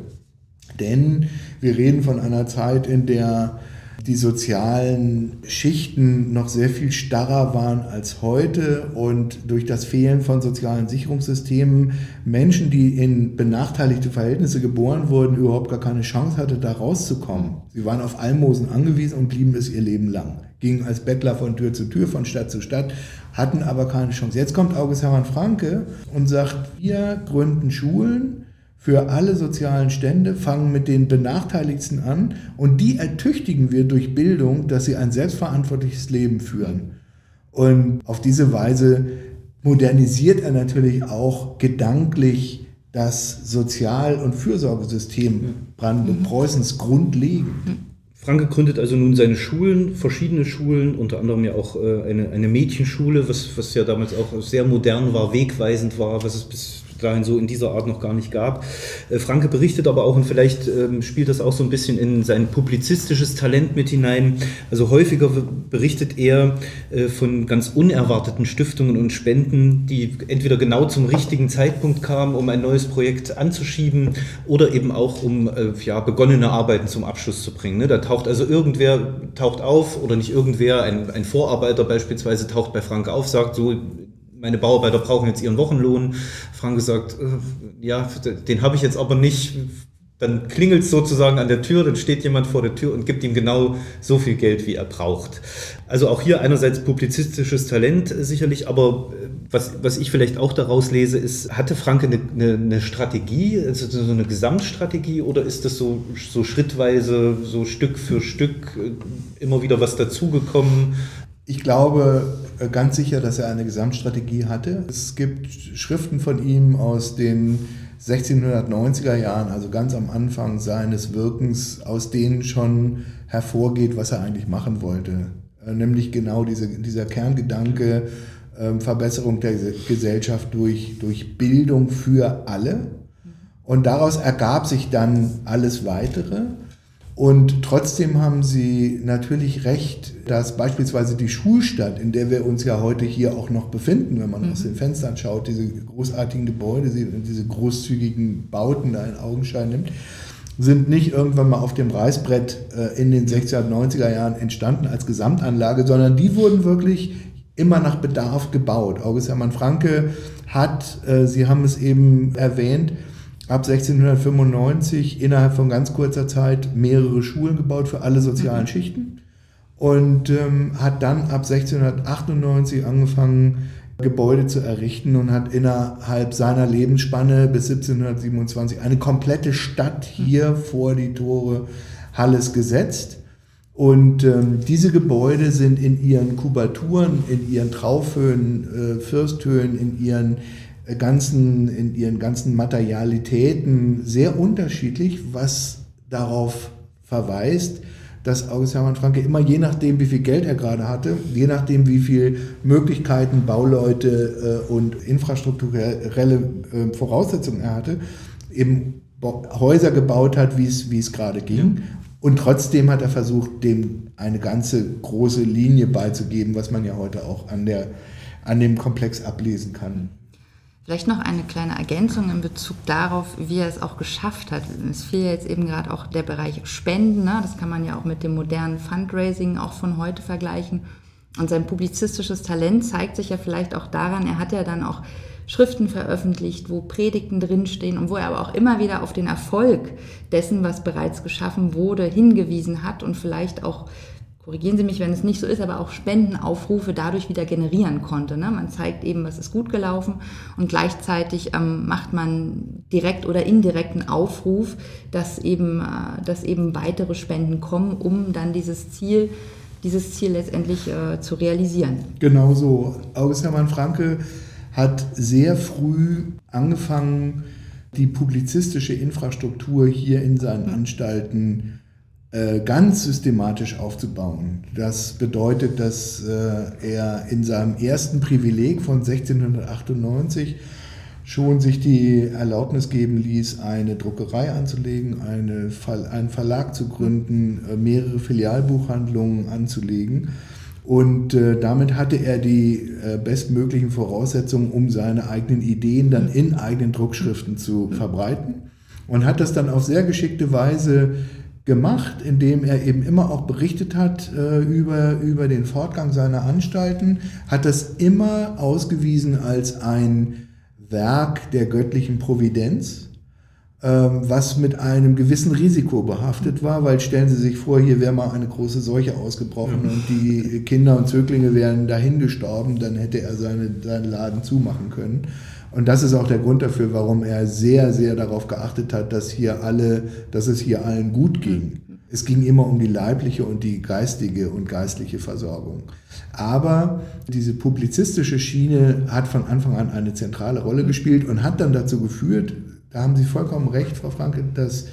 Denn wir reden von einer Zeit, in der die sozialen Schichten noch sehr viel starrer waren als heute und durch das Fehlen von sozialen Sicherungssystemen Menschen, die in benachteiligte Verhältnisse geboren wurden, überhaupt gar keine Chance hatte, da rauszukommen. Sie waren auf Almosen angewiesen und blieben es ihr Leben lang. Gingen als Bettler von Tür zu Tür, von Stadt zu Stadt, hatten aber keine Chance. Jetzt kommt August Hermann Franke und sagt, wir gründen Schulen, für alle sozialen Stände, fangen mit den Benachteiligsten an und die ertüchtigen wir durch Bildung, dass sie ein selbstverantwortliches Leben führen. Und auf diese Weise modernisiert er natürlich auch gedanklich das Sozial- und Fürsorgesystem Brandenburg-Preußens grundlegend. Franke gründet also nun seine Schulen, verschiedene Schulen, unter anderem ja auch äh, eine, eine Mädchenschule, was, was ja damals auch sehr modern war, wegweisend war, was es bis dahin so in dieser Art noch gar nicht gab. Äh, Franke berichtet aber auch, und vielleicht ähm, spielt das auch so ein bisschen in sein publizistisches Talent mit hinein, also häufiger berichtet er äh, von ganz unerwarteten Stiftungen und Spenden, die entweder genau zum richtigen Zeitpunkt kamen, um ein neues Projekt anzuschieben oder eben auch um äh, ja, begonnene Arbeiten zum Abschluss zu bringen. Ne? Da taucht also irgendwer taucht auf oder nicht irgendwer, ein, ein Vorarbeiter beispielsweise taucht bei Franke auf, sagt so, meine Bauarbeiter brauchen jetzt ihren Wochenlohn. Frank sagt, äh, ja, den habe ich jetzt aber nicht. Dann klingelt es sozusagen an der Tür, dann steht jemand vor der Tür und gibt ihm genau so viel Geld, wie er braucht. Also auch hier einerseits publizistisches Talent sicherlich, aber äh, was, was ich vielleicht auch daraus lese, ist, hatte Franke eine, eine, eine Strategie, also so eine Gesamtstrategie oder ist das so, so schrittweise, so Stück für Stück äh, immer wieder was dazugekommen? Ich glaube äh, ganz sicher, dass er eine Gesamtstrategie hatte. Es gibt Schriften von ihm aus den 1690er Jahren, also ganz am Anfang seines Wirkens, aus denen schon hervorgeht, was er eigentlich machen wollte. Äh, nämlich genau diese, dieser Kerngedanke, ähm, Verbesserung der Gesellschaft durch, durch Bildung für alle. Und daraus ergab sich dann alles Weitere. Und trotzdem haben Sie natürlich recht, dass beispielsweise die Schulstadt, in der wir uns ja heute hier auch noch befinden, wenn man mhm. aus den Fenstern schaut, diese großartigen Gebäude, diese großzügigen Bauten da in Augenschein nimmt, sind nicht irgendwann mal auf dem Reißbrett äh, in den 60er, 90er Jahren entstanden als Gesamtanlage, sondern die wurden wirklich immer nach Bedarf gebaut. August Hermann Franke hat, äh, Sie haben es eben erwähnt, ab 1695 innerhalb von ganz kurzer Zeit mehrere Schulen gebaut für alle sozialen mhm. Schichten und ähm, hat dann ab 1698 angefangen, Gebäude zu errichten und hat innerhalb seiner Lebensspanne bis 1727 eine komplette Stadt hier mhm. vor die Tore Halles gesetzt. Und ähm, diese Gebäude sind in ihren Kubaturen, in ihren Traufhöhen, äh, Fürsthöhen, in ihren ganzen, in ihren ganzen Materialitäten sehr unterschiedlich, was darauf verweist, dass August Hermann Franke immer je nachdem, wie viel Geld er gerade hatte, je nachdem, wie viel Möglichkeiten, Bauleute äh, und infrastrukturelle äh, Voraussetzungen er hatte, eben Häuser gebaut hat, wie es, wie es gerade ging. Und trotzdem hat er versucht, dem eine ganze große Linie beizugeben, was man ja heute auch an, der, an dem Komplex ablesen kann. Vielleicht noch eine kleine Ergänzung in Bezug darauf, wie er es auch geschafft hat. Es fiel jetzt eben gerade auch der Bereich Spenden. Ne? Das kann man ja auch mit dem modernen Fundraising auch von heute vergleichen. Und sein publizistisches Talent zeigt sich ja vielleicht auch daran, er hat ja dann auch Schriften veröffentlicht, wo Predigten drinstehen und wo er aber auch immer wieder auf den Erfolg dessen, was bereits geschaffen wurde, hingewiesen hat und vielleicht auch korrigieren Sie mich, wenn es nicht so ist, aber auch Spendenaufrufe dadurch wieder generieren konnte. Ne? Man zeigt eben, was ist gut gelaufen und gleichzeitig ähm, macht man direkt oder indirekten Aufruf, dass eben, äh, dass eben weitere Spenden kommen, um dann dieses Ziel, dieses Ziel letztendlich äh, zu realisieren. Genau so. August Hermann Franke hat sehr früh angefangen, die publizistische Infrastruktur hier in seinen Anstalten äh, ganz systematisch aufzubauen. Das bedeutet, dass äh, er in seinem ersten Privileg von 1698 schon sich die Erlaubnis geben ließ, eine Druckerei anzulegen, eine, einen Verlag zu gründen, äh, mehrere Filialbuchhandlungen anzulegen. Und äh, damit hatte er die äh, bestmöglichen Voraussetzungen, um seine eigenen Ideen dann in eigenen Druckschriften zu verbreiten. Und hat das dann auf sehr geschickte Weise gemacht, indem er eben immer auch berichtet hat äh, über, über den Fortgang seiner Anstalten, hat das immer ausgewiesen als ein Werk der göttlichen Providenz, ähm, was mit einem gewissen Risiko behaftet war, weil stellen Sie sich vor, hier wäre mal eine große Seuche ausgebrochen ja. und die Kinder und Zöglinge wären dahin gestorben, dann hätte er seine, seinen Laden zumachen können. Und das ist auch der Grund dafür, warum er sehr, sehr darauf geachtet hat, dass hier alle, dass es hier allen gut ging. Es ging immer um die leibliche und die geistige und geistliche Versorgung. Aber diese publizistische Schiene hat von Anfang an eine zentrale Rolle gespielt und hat dann dazu geführt, da haben Sie vollkommen recht, Frau Franke, dass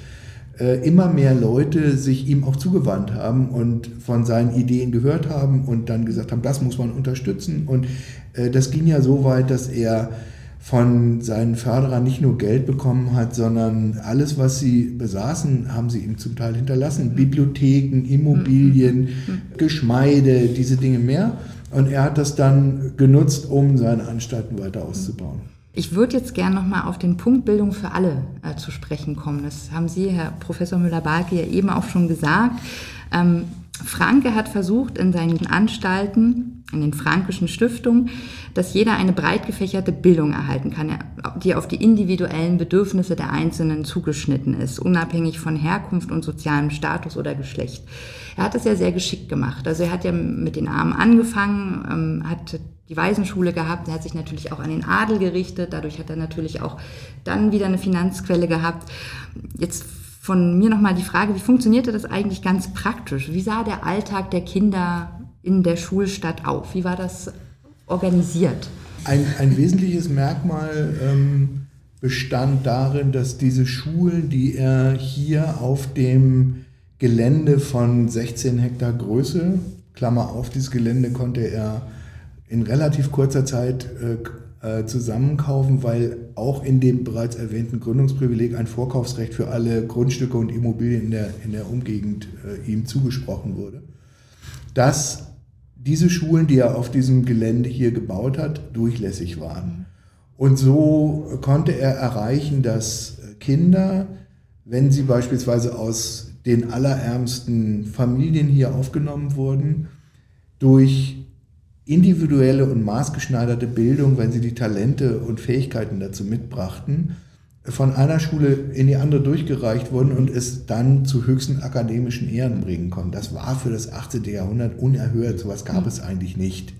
äh, immer mehr Leute sich ihm auch zugewandt haben und von seinen Ideen gehört haben und dann gesagt haben, das muss man unterstützen. Und äh, das ging ja so weit, dass er von seinen Förderern nicht nur Geld bekommen hat, sondern alles, was sie besaßen, haben sie ihm zum Teil hinterlassen. Mhm. Bibliotheken, Immobilien, mhm. Geschmeide, diese Dinge mehr. Und er hat das dann genutzt, um seine Anstalten weiter auszubauen. Ich würde jetzt gerne nochmal auf den Punkt Bildung für alle äh, zu sprechen kommen. Das haben Sie, Herr Professor Müller-Balke, ja eben auch schon gesagt. Ähm, Franke hat versucht, in seinen Anstalten, in den frankischen Stiftungen, dass jeder eine breit gefächerte Bildung erhalten kann, die auf die individuellen Bedürfnisse der Einzelnen zugeschnitten ist, unabhängig von Herkunft und sozialem Status oder Geschlecht. Er hat das ja sehr geschickt gemacht. Also er hat ja mit den Armen angefangen, ähm, hat die Waisenschule gehabt, er hat sich natürlich auch an den Adel gerichtet, dadurch hat er natürlich auch dann wieder eine Finanzquelle gehabt. Jetzt von mir nochmal die Frage, wie funktionierte das eigentlich ganz praktisch? Wie sah der Alltag der Kinder in der Schulstadt auf? Wie war das organisiert? Ein, ein wesentliches Merkmal ähm, bestand darin, dass diese Schulen, die er hier auf dem Gelände von 16 Hektar Größe, Klammer auf, dieses Gelände konnte er in relativ kurzer Zeit äh, äh, zusammenkaufen, weil auch in dem bereits erwähnten Gründungsprivileg ein Vorkaufsrecht für alle Grundstücke und Immobilien in der, in der Umgegend äh, ihm zugesprochen wurde. Dass diese Schulen, die er auf diesem Gelände hier gebaut hat, durchlässig waren. Und so konnte er erreichen, dass Kinder, wenn sie beispielsweise aus den allerärmsten Familien hier aufgenommen wurden, durch individuelle und maßgeschneiderte Bildung, wenn sie die Talente und Fähigkeiten dazu mitbrachten, von einer Schule in die andere durchgereicht wurden und es dann zu höchsten akademischen Ehren bringen konnten. Das war für das 18. Jahrhundert unerhört, sowas gab es eigentlich nicht.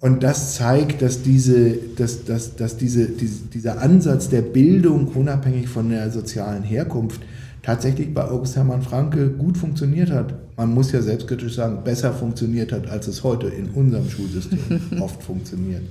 Und das zeigt, dass, diese, dass, dass, dass diese, diese, dieser Ansatz der Bildung unabhängig von der sozialen Herkunft tatsächlich bei August Hermann Franke gut funktioniert hat. Man muss ja selbstkritisch sagen, besser funktioniert hat, als es heute in unserem Schulsystem <laughs> oft funktioniert.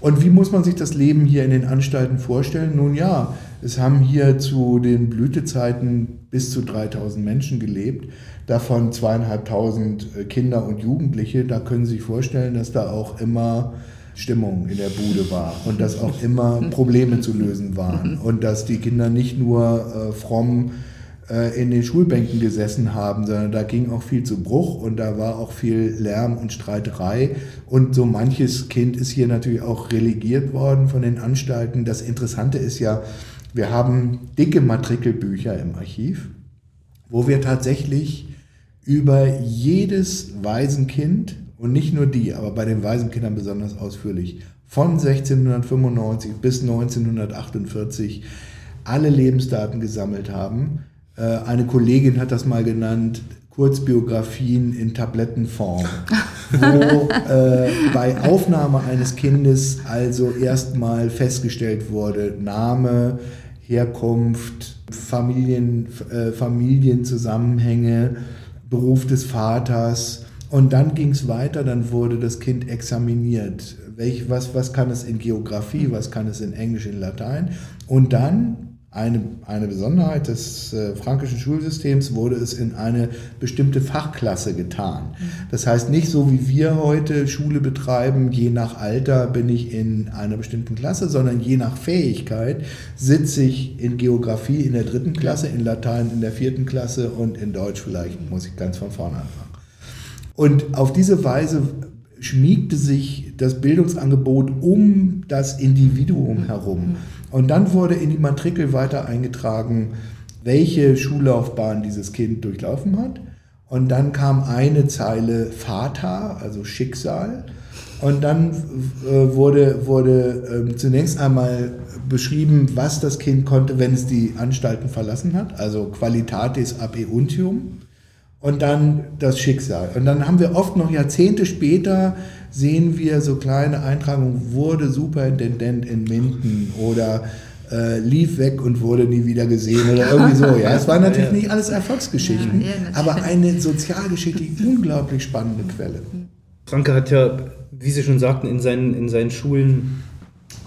Und wie muss man sich das Leben hier in den Anstalten vorstellen? Nun ja, es haben hier zu den Blütezeiten bis zu 3000 Menschen gelebt, davon zweieinhalbtausend äh, Kinder und Jugendliche. Da können Sie sich vorstellen, dass da auch immer Stimmung in der Bude war und dass auch immer Probleme zu lösen waren und dass die Kinder nicht nur äh, fromm äh, in den Schulbänken gesessen haben, sondern da ging auch viel zu Bruch und da war auch viel Lärm und Streiterei und so manches Kind ist hier natürlich auch relegiert worden von den Anstalten. Das Interessante ist ja, wir haben dicke Matrikelbücher im Archiv, wo wir tatsächlich über jedes Waisenkind und nicht nur die, aber bei den Waisenkindern besonders ausführlich, von 1695 bis 1948 alle Lebensdaten gesammelt haben. Äh, eine Kollegin hat das mal genannt, Kurzbiografien in Tablettenform, <laughs> wo äh, bei Aufnahme eines Kindes also erstmal festgestellt wurde, Name, Herkunft, Familien, äh, Familienzusammenhänge, Beruf des Vaters, und dann ging es weiter, dann wurde das Kind examiniert. welch, was, was kann es in Geografie, was kann es in Englisch, in Latein. Und dann eine, eine Besonderheit des äh, frankischen Schulsystems wurde es in eine bestimmte Fachklasse getan. Das heißt nicht so wie wir heute Schule betreiben, je nach Alter bin ich in einer bestimmten Klasse, sondern je nach Fähigkeit sitze ich in Geografie in der dritten Klasse, in Latein in der vierten Klasse und in Deutsch vielleicht muss ich ganz von vorne anfangen. Und auf diese Weise schmiegte sich das Bildungsangebot um das Individuum herum. Und dann wurde in die Matrikel weiter eingetragen, welche Schullaufbahn dieses Kind durchlaufen hat. Und dann kam eine Zeile Vater, also Schicksal. Und dann äh, wurde, wurde äh, zunächst einmal beschrieben, was das Kind konnte, wenn es die Anstalten verlassen hat, also Qualitatis ab euntium. Und dann das Schicksal. Und dann haben wir oft noch Jahrzehnte später sehen wir so kleine Eintragungen, wurde Superintendent in Minden oder äh, lief weg und wurde nie wieder gesehen oder irgendwie so. Ja, es waren natürlich nicht alles Erfolgsgeschichten, ja, ja, aber eine sozialgeschichtlich unglaublich spannende Quelle. Franke hat ja, wie Sie schon sagten, in seinen, in seinen Schulen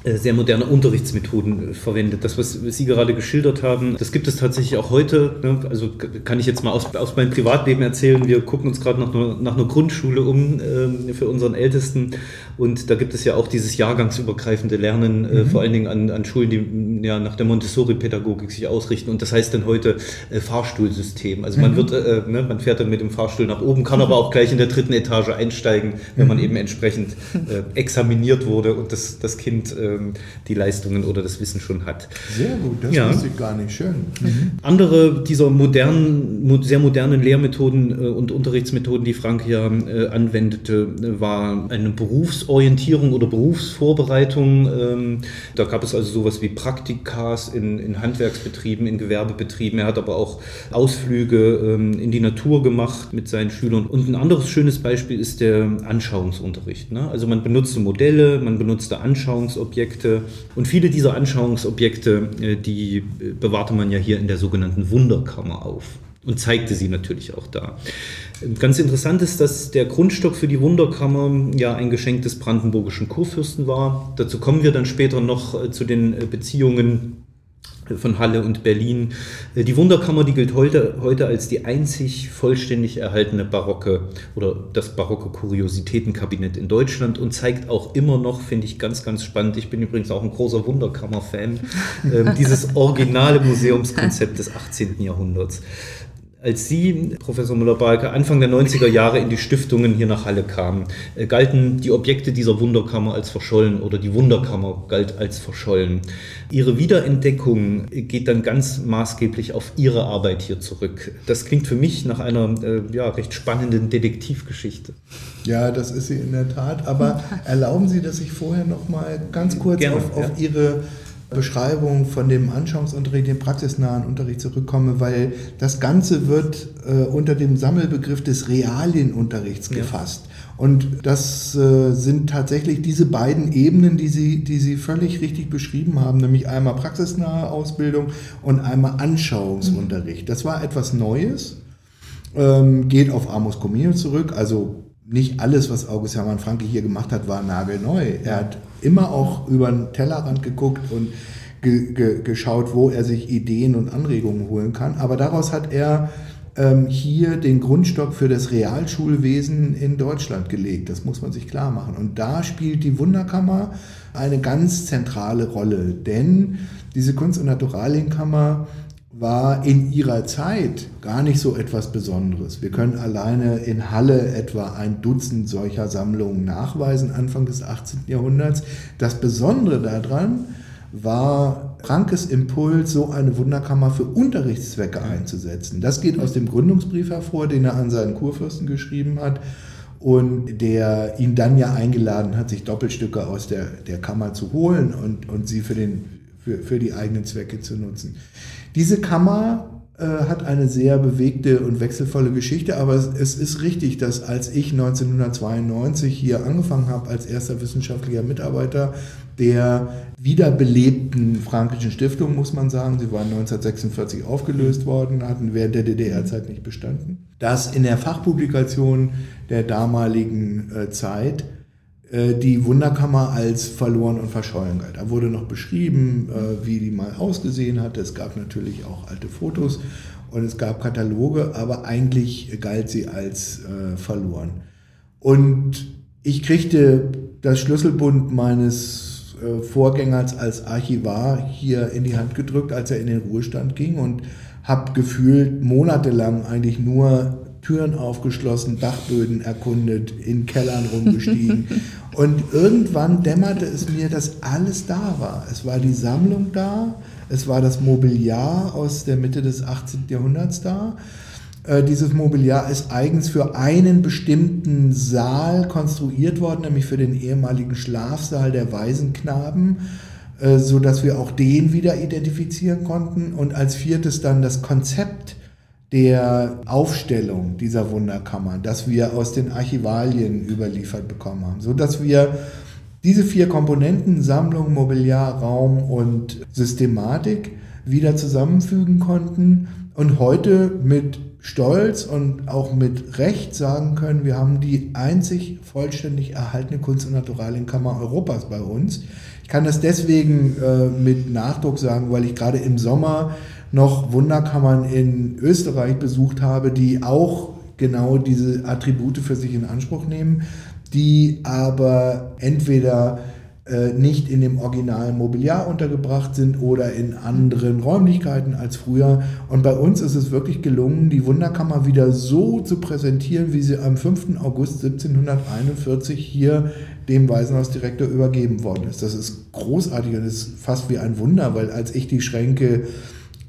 sehr moderne Unterrichtsmethoden äh, verwendet. Das, was Sie gerade geschildert haben, das gibt es tatsächlich auch heute. Ne? Also kann ich jetzt mal aus, aus meinem Privatleben erzählen. Wir gucken uns gerade nach, nach einer Grundschule um äh, für unseren Ältesten. Und da gibt es ja auch dieses jahrgangsübergreifende Lernen, äh, mhm. vor allen Dingen an, an Schulen, die ja nach der Montessori-Pädagogik sich ausrichten. Und das heißt dann heute äh, Fahrstuhlsystem. Also man mhm. wird, äh, ne, man fährt dann mit dem Fahrstuhl nach oben, kann aber auch <laughs> gleich in der dritten Etage einsteigen, wenn man mhm. eben entsprechend examiniert wurde und das, das Kind ähm, die Leistungen oder das Wissen schon hat. Sehr gut, das ja. wusste ich gar nicht. Schön. Mhm. Andere dieser modernen, sehr modernen Lehrmethoden äh, und Unterrichtsmethoden, die Frank ja äh, anwendete, war eine Berufsorientierung oder Berufsvorbereitung. Ähm, da gab es also sowas wie Praktikas in, in Handwerksbetrieben, in Gewerbebetrieben. Er hat aber auch Ausflüge ähm, in die Natur gemacht mit seinen Schülern. Und ein anderes schönes Beispiel ist der Anschauungsunterricht. Ne? Also man benutzte Modelle, man benutzte Anschauungsobjekte. Und viele dieser Anschauungsobjekte, äh, die äh, bewahrte man ja hier in der sogenannten Wunderkammer auf und zeigte sie natürlich auch da. Ganz interessant ist, dass der Grundstock für die Wunderkammer ja ein Geschenk des brandenburgischen Kurfürsten war. Dazu kommen wir dann später noch äh, zu den Beziehungen von Halle und Berlin. Äh, die Wunderkammer, die gilt heute, heute als die einzig vollständig erhaltene barocke oder das barocke Kuriositätenkabinett in Deutschland und zeigt auch immer noch, finde ich ganz, ganz spannend. Ich bin übrigens auch ein großer Wunderkammer-Fan, äh, dieses <laughs> originale Museumskonzept des 18. Jahrhunderts. Als Sie, Professor Müller-Balke, Anfang der 90er Jahre in die Stiftungen hier nach Halle kamen, äh, galten die Objekte dieser Wunderkammer als verschollen oder die Wunderkammer galt als verschollen. Ihre Wiederentdeckung geht dann ganz maßgeblich auf Ihre Arbeit hier zurück. Das klingt für mich nach einer äh, ja, recht spannenden Detektivgeschichte. Ja, das ist sie in der Tat. Aber <laughs> erlauben Sie, dass ich vorher noch mal ganz kurz Gerne, auf, auf ja. Ihre Beschreibung von dem Anschauungsunterricht, dem praxisnahen Unterricht zurückkomme, weil das Ganze wird äh, unter dem Sammelbegriff des Realienunterrichts ja. gefasst. Und das äh, sind tatsächlich diese beiden Ebenen, die Sie, die Sie völlig richtig beschrieben haben, nämlich einmal praxisnahe Ausbildung und einmal Anschauungsunterricht. Das war etwas Neues, ähm, geht auf Amos Comenius zurück, also nicht alles, was August Hermann Franke hier gemacht hat, war nagelneu. Er hat immer auch über den Tellerrand geguckt und ge ge geschaut, wo er sich Ideen und Anregungen holen kann. Aber daraus hat er ähm, hier den Grundstock für das Realschulwesen in Deutschland gelegt. Das muss man sich klar machen. Und da spielt die Wunderkammer eine ganz zentrale Rolle, denn diese Kunst- und Naturalienkammer war in ihrer Zeit gar nicht so etwas Besonderes. Wir können alleine in Halle etwa ein Dutzend solcher Sammlungen nachweisen, Anfang des 18. Jahrhunderts. Das Besondere daran war Frankes Impuls, so eine Wunderkammer für Unterrichtszwecke einzusetzen. Das geht aus dem Gründungsbrief hervor, den er an seinen Kurfürsten geschrieben hat und der ihn dann ja eingeladen hat, sich Doppelstücke aus der, der Kammer zu holen und, und sie für, den, für, für die eigenen Zwecke zu nutzen. Diese Kammer äh, hat eine sehr bewegte und wechselvolle Geschichte, aber es, es, ist richtig, dass als ich 1992 hier angefangen habe als erster wissenschaftlicher Mitarbeiter der wiederbelebten Frankischen Stiftung, muss man sagen, sie waren 1946 aufgelöst worden, hatten während der DDR-Zeit nicht bestanden, dass in der Fachpublikation der damaligen äh, Zeit die Wunderkammer als verloren und verschollen galt. Da wurde noch beschrieben, äh, wie die mal ausgesehen hatte. Es gab natürlich auch alte Fotos und es gab Kataloge, aber eigentlich galt sie als äh, verloren. Und ich kriegte das Schlüsselbund meines äh, Vorgängers als Archivar hier in die Hand gedrückt, als er in den Ruhestand ging und habe gefühlt monatelang eigentlich nur Türen aufgeschlossen, Dachböden erkundet, in Kellern <laughs> rumgestiegen. Und irgendwann dämmerte es mir, dass alles da war. Es war die Sammlung da, es war das Mobiliar aus der Mitte des 18. Jahrhunderts da. Äh, dieses Mobiliar ist eigens für einen bestimmten Saal konstruiert worden, nämlich für den ehemaligen Schlafsaal der Waisenknaben, äh, so dass wir auch den wieder identifizieren konnten. Und als viertes dann das Konzept der Aufstellung dieser Wunderkammer, das wir aus den Archivalien überliefert bekommen haben, so dass wir diese vier Komponenten, Sammlung, Mobiliar, Raum und Systematik, wieder zusammenfügen konnten und heute mit Stolz und auch mit Recht sagen können, wir haben die einzig vollständig erhaltene Kunst- und Naturalienkammer Europas bei uns. Ich kann das deswegen äh, mit Nachdruck sagen, weil ich gerade im Sommer noch Wunderkammern in Österreich besucht habe, die auch genau diese Attribute für sich in Anspruch nehmen die aber entweder äh, nicht in dem originalen Mobiliar untergebracht sind oder in anderen Räumlichkeiten als früher. Und bei uns ist es wirklich gelungen, die Wunderkammer wieder so zu präsentieren, wie sie am 5. August 1741 hier dem Waisenhausdirektor übergeben worden ist. Das ist großartig und ist fast wie ein Wunder, weil als ich die Schränke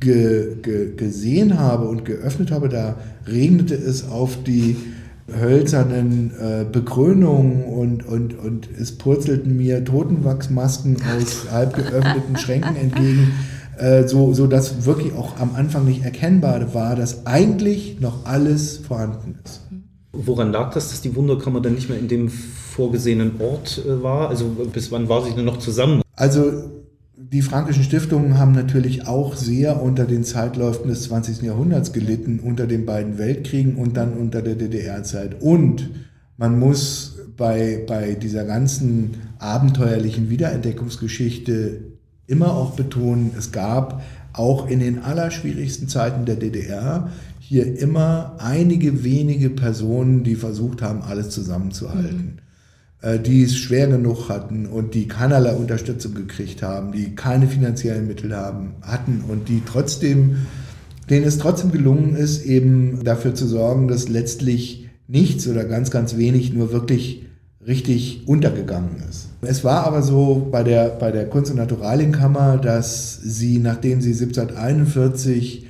ge, ge, gesehen habe und geöffnet habe, da regnete es auf die hölzernen äh, Bekrönungen und, und, und es purzelten mir Totenwachsmasken aus <laughs> halb geöffneten Schränken entgegen, äh, so, so dass wirklich auch am Anfang nicht erkennbar war, dass eigentlich noch alles vorhanden ist. Woran lag das, dass die Wunderkammer dann nicht mehr in dem vorgesehenen Ort äh, war? Also bis wann war sie denn noch zusammen? Also die frankischen Stiftungen haben natürlich auch sehr unter den Zeitläufen des 20. Jahrhunderts gelitten, unter den beiden Weltkriegen und dann unter der DDR-Zeit. Und man muss bei, bei dieser ganzen abenteuerlichen Wiederentdeckungsgeschichte immer auch betonen, es gab auch in den allerschwierigsten Zeiten der DDR hier immer einige wenige Personen, die versucht haben, alles zusammenzuhalten. Mhm. Äh, die es schwer genug hatten und die keinerlei Unterstützung gekriegt haben, die keine finanziellen Mittel haben, hatten und die trotzdem, denen es trotzdem gelungen ist, eben dafür zu sorgen, dass letztlich nichts oder ganz, ganz wenig nur wirklich richtig untergegangen ist. Es war aber so bei der, bei der Kunst- und Naturalienkammer, dass sie, nachdem sie 1741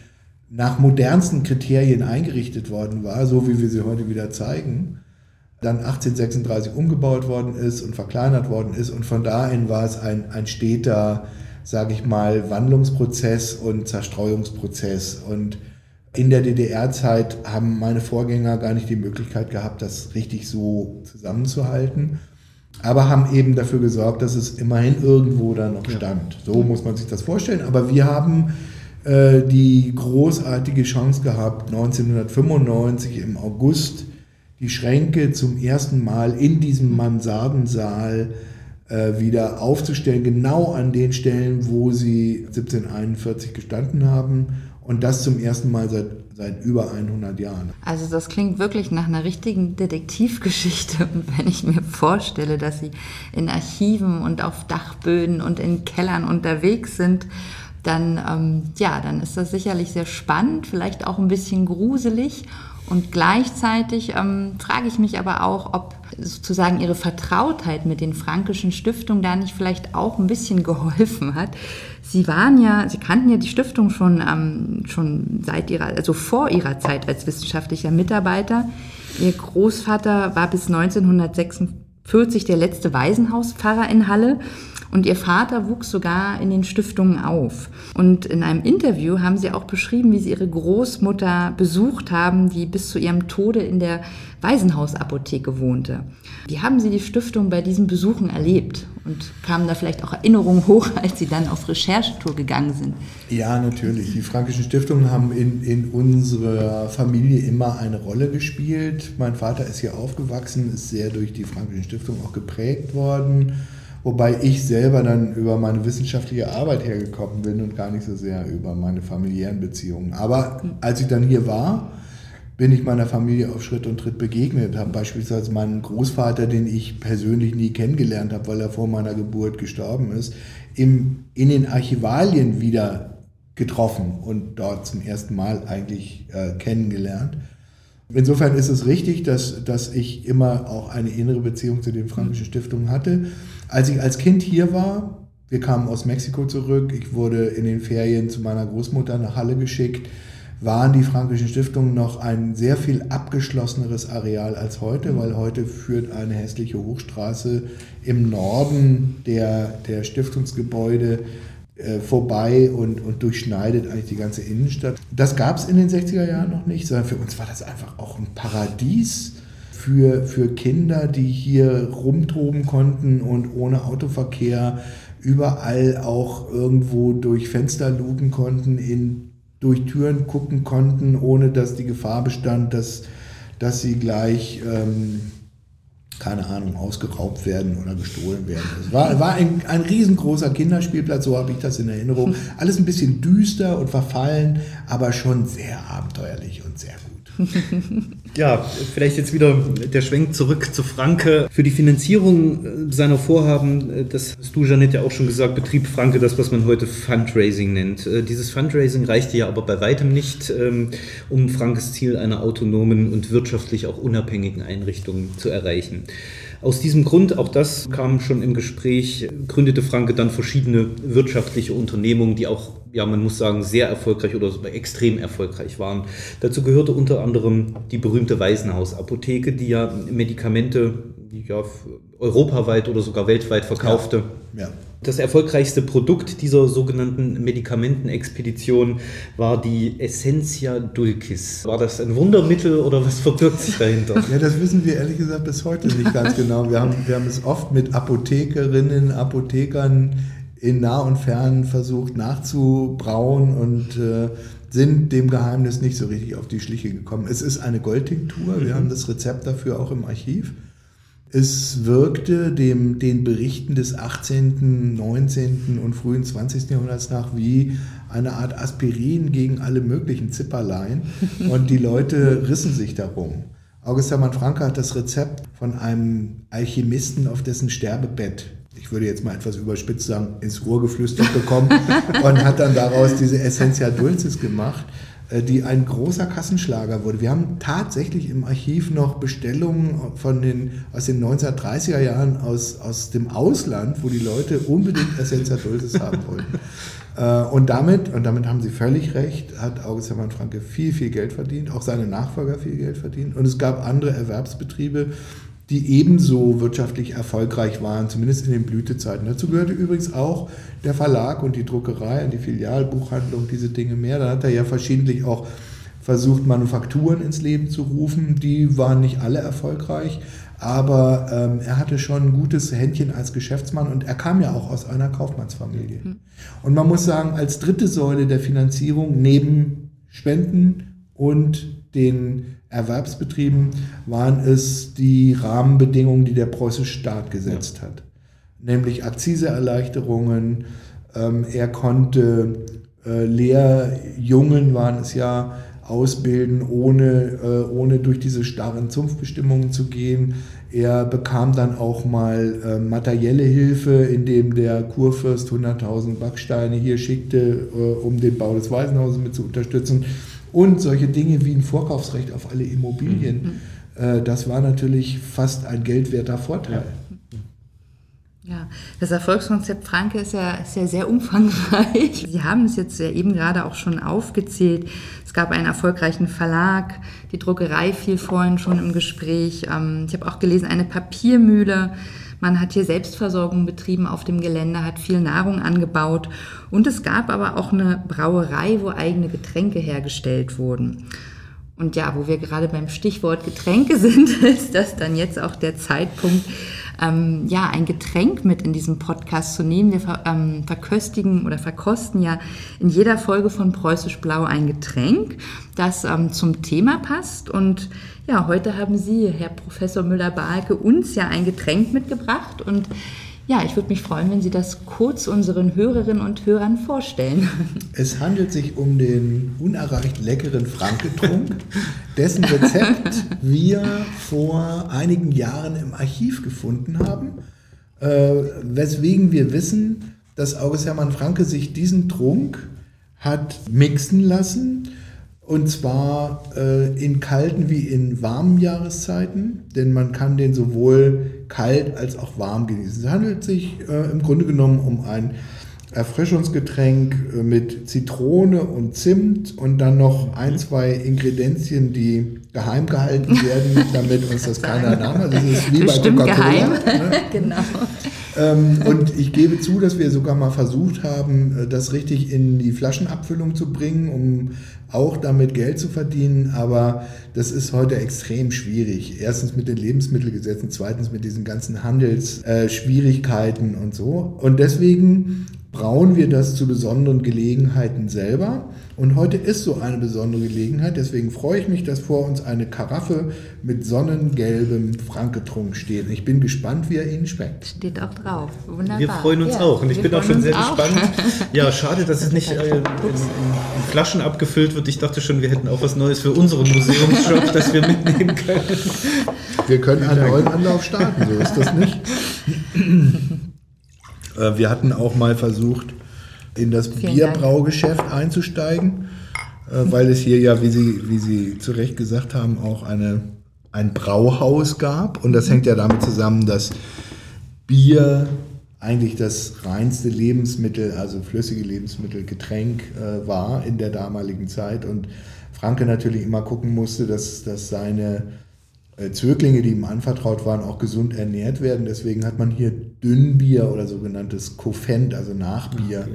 nach modernsten Kriterien eingerichtet worden war, so wie wir sie heute wieder zeigen, dann 1836 umgebaut worden ist und verkleinert worden ist. Und von dahin war es ein, ein steter, sage ich mal, Wandlungsprozess und Zerstreuungsprozess. Und in der DDR-Zeit haben meine Vorgänger gar nicht die Möglichkeit gehabt, das richtig so zusammenzuhalten. Aber haben eben dafür gesorgt, dass es immerhin irgendwo dann noch stand. So muss man sich das vorstellen. Aber wir haben äh, die großartige Chance gehabt, 1995 im August die Schränke zum ersten Mal in diesem Mansardensaal äh, wieder aufzustellen, genau an den Stellen, wo sie 1741 gestanden haben. Und das zum ersten Mal seit, seit über 100 Jahren. Also das klingt wirklich nach einer richtigen Detektivgeschichte. Und <laughs> wenn ich mir vorstelle, dass Sie in Archiven und auf Dachböden und in Kellern unterwegs sind, dann, ähm, ja, dann ist das sicherlich sehr spannend, vielleicht auch ein bisschen gruselig. Und gleichzeitig ähm, frage ich mich aber auch, ob sozusagen ihre Vertrautheit mit den frankischen Stiftungen da nicht vielleicht auch ein bisschen geholfen hat. Sie waren ja, Sie kannten ja die Stiftung schon, ähm, schon seit ihrer, also vor ihrer Zeit als wissenschaftlicher Mitarbeiter. Ihr Großvater war bis 1946 der letzte Waisenhauspfarrer in Halle Und ihr Vater wuchs sogar in den Stiftungen auf. Und in einem Interview haben sie auch beschrieben, wie sie ihre Großmutter besucht haben, die bis zu ihrem Tode in der Waisenhausapotheke wohnte. Wie haben Sie die Stiftung bei diesen Besuchen erlebt? Und kamen da vielleicht auch Erinnerungen hoch, <laughs> als Sie dann auf Recherchetour gegangen sind? Ja, natürlich. Die Frankischen Stiftungen haben in, in unserer Familie immer eine Rolle gespielt. Mein Vater ist hier aufgewachsen, ist sehr durch die Frankischen Stiftung auch geprägt worden. Wobei ich selber dann über meine wissenschaftliche Arbeit hergekommen bin und gar nicht so sehr über meine familiären Beziehungen. Aber als ich dann hier war, bin ich meiner Familie auf Schritt und Tritt begegnet, habe beispielsweise meinen Großvater, den ich persönlich nie kennengelernt habe, weil er vor meiner Geburt gestorben ist, im, in den Archivalien wieder getroffen und dort zum ersten Mal eigentlich äh, kennengelernt. Insofern ist es richtig, dass, dass ich immer auch eine innere Beziehung zu den Frankischen Stiftungen hatte. Als ich als Kind hier war, wir kamen aus Mexiko zurück, ich wurde in den Ferien zu meiner Großmutter nach Halle geschickt, waren die Frankischen Stiftungen noch ein sehr viel abgeschlosseneres Areal als heute, weil heute führt eine hässliche Hochstraße im Norden der, der Stiftungsgebäude äh, vorbei und, und durchschneidet eigentlich die ganze Innenstadt. Das gab es in den 60er Jahren noch nicht, sondern für uns war das einfach auch ein Paradies für, für Kinder, die hier rumtoben konnten und ohne Autoverkehr überall auch irgendwo durch Fenster lugen konnten, in, durch Türen gucken konnten, ohne dass die Gefahr bestand, dass, dass sie gleich... Ähm, keine Ahnung, ausgeraubt werden oder gestohlen werden. Es war, war ein, ein riesengroßer Kinderspielplatz, so habe ich das in Erinnerung. <laughs> Alles ein bisschen düster und verfallen, aber schon sehr abenteuerlich und sehr gut. Ja, vielleicht jetzt wieder der Schwenk zurück zu Franke. Für die Finanzierung äh, seiner Vorhaben, äh, das hast du, Janette, ja auch schon gesagt, betrieb Franke das, was man heute Fundraising nennt. Äh, dieses Fundraising reichte ja aber bei weitem nicht, ähm, um Frankes Ziel einer autonomen und wirtschaftlich auch unabhängigen Einrichtung zu erreichen. Aus diesem Grund, auch das kam schon im Gespräch, gründete Franke dann verschiedene wirtschaftliche Unternehmungen, die auch, ja, man muss sagen, sehr erfolgreich oder extrem erfolgreich waren. Dazu gehörte unter anderem die berühmte Waisenhausapotheke, die ja Medikamente ja, europaweit oder sogar weltweit verkaufte. Ja, ja. Das erfolgreichste Produkt dieser sogenannten Medikamentenexpedition war die Essentia Dulcis. War das ein Wundermittel oder was verbirgt sich dahinter? Ja, das wissen wir ehrlich gesagt bis heute nicht ganz genau. Wir haben, wir haben es oft mit Apothekerinnen, Apothekern in nah und fern versucht nachzubrauen und äh, sind dem Geheimnis nicht so richtig auf die Schliche gekommen. Es ist eine Goldtinktur. Wir mhm. haben das Rezept dafür auch im Archiv. Es wirkte dem, den Berichten des 18., 19. und frühen 20. Jahrhunderts nach wie eine Art Aspirin gegen alle möglichen Zipperlein und die Leute rissen sich darum. August Hermann Franke hat das Rezept von einem Alchemisten auf dessen Sterbebett, ich würde jetzt mal etwas überspitzt sagen, ins Ohr geflüstert bekommen <laughs> und hat dann daraus diese Essentia Dulcis gemacht. Äh, die ein großer Kassenschlager wurde. Wir haben tatsächlich im Archiv noch Bestellungen von den, aus den 1930er Jahren aus, aus dem Ausland, wo die Leute unbedingt Essenza Dulcis haben wollten. <laughs> Äh, und damit, und damit haben Sie völlig recht, hat August Hermann Franke viel, viel Geld verdient, auch seine Nachfolger viel Geld verdient. Und es gab andere Erwerbsbetriebe, die ebenso wirtschaftlich erfolgreich waren, zumindest in den Blütezeiten. Dazu gehörte übrigens auch der Verlag und die Druckerei und die Filialbuchhandlung, diese Dinge mehr. Da hat er ja verschiedentlich auch versucht, Manufakturen ins Leben zu rufen. Die waren nicht alle erfolgreich, aber ähm, er hatte schon ein gutes Händchen als Geschäftsmann und er kam ja auch aus einer Kaufmannsfamilie. Mhm. Und man muss sagen, als dritte Säule der Finanzierung neben Spenden und den Erwerbsbetrieben waren es die Rahmenbedingungen, die der preußische Staat gesetzt ja. hat. Nämlich Akziseerleichterungen. Ähm, er konnte äh, Lehrjungen, waren es ja, ausbilden, ohne, äh, ohne durch diese starren Zunftbestimmungen zu gehen. Er bekam dann auch mal äh, materielle Hilfe, indem der Kurfürst 100.000 Backsteine hier schickte, äh, um den Bau des Waisenhauses mit zu unterstützen. Und solche Dinge wie ein Vorkaufsrecht auf alle Immobilien, mhm. äh, das war natürlich fast ein geldwerter Vorteil. Ja, das Erfolgskonzept Franke ist ja, ist ja sehr umfangreich. Sie haben es jetzt ja eben gerade auch schon aufgezählt. Es gab einen erfolgreichen Verlag, die Druckerei fiel vorhin schon im Gespräch. Ähm, ich habe auch gelesen, eine Papiermühle. Man hat hier Selbstversorgung betrieben auf dem Gelände, hat viel Nahrung angebaut und es gab aber auch eine Brauerei, wo eigene Getränke hergestellt wurden. Und ja, wo wir gerade beim Stichwort Getränke <laughs> sind, ist das dann jetzt auch der Zeitpunkt, ähm, ja, ein Getränk mit in diesem Podcast zu nehmen. Wir ver ähm, verköstigen oder verkosten ja in jeder Folge von Preußisch Blau ein Getränk, das ähm, zum Thema passt. Und ja, heute haben Sie, Herr Professor Müller-Balke, uns ja ein Getränk mitgebracht und ja, ich würde mich freuen, wenn Sie das kurz unseren Hörerinnen und Hörern vorstellen. <laughs> Es handelt sich um den unerreicht leckeren Franketrunk, dessen Rezept wir vor einigen Jahren im Archiv gefunden haben, äh, weswegen wir wissen, dass August Hermann Franke sich diesen Trunk hat mixen lassen und zwar äh, in kalten wie in warmen Jahreszeiten, denn man kann den sowohl kalt als auch warm genießen. Es handelt sich äh, im Grunde genommen um ein Erfrischungsgetränk äh, mit Zitrone und Zimt und dann noch ein, zwei Ingredienzien, die geheim gehalten werden, <laughs> damit uns das keiner nahm. Also es ist wie bei Coca-Cola. geheim. <laughs> genau. Ähm, und ich gebe zu, dass wir sogar mal versucht haben, äh, das richtig in die Flaschenabfüllung zu bringen, um auch damit Geld zu verdienen. Aber das ist heute extrem schwierig. Erstens mit den Lebensmittelgesetzen, zweitens mit diesen ganzen Handelsschwierigkeiten äh, und so. Und deswegen brauen wir das zu besonderen Gelegenheiten selber. Und heute ist so eine besondere Gelegenheit. Deswegen freue ich mich, dass vor uns eine Karaffe mit sonnengelbem Franketrunk steht. Ich bin gespannt, wie er Ihnen schmeckt. Steht auch drauf. Wunderbar. Wir freuen uns Ja, auch und ich bin auch schon sehr auch. gespannt. <laughs> Ja, schade, dass es nicht äh, in, in, in Flaschen abgefüllt wird. Ich dachte schon, wir hätten auch was Neues für unseren Museumsshop, <laughs> das wir mitnehmen können. Wir können einen neuen Anlauf starten, so ist das nicht. <laughs> <clears throat> Äh, Wir hatten auch mal versucht, in das Vielen Bierbraugeschäft einzusteigen, äh, weil es hier ja, wie Sie, wie Sie zu Recht gesagt haben, auch eine, ein Brauhaus gab. Und das hängt ja damit zusammen, dass Bier eigentlich das reinste Lebensmittel, also flüssige Lebensmittel, Getränk äh, war in der damaligen Zeit. Und Franke natürlich immer gucken musste, dass, dass seine äh, Zöglinge, die ihm anvertraut waren, auch gesund ernährt werden. Deswegen hat man hier Dünnbier oder sogenanntes Kofent, also Nachbier,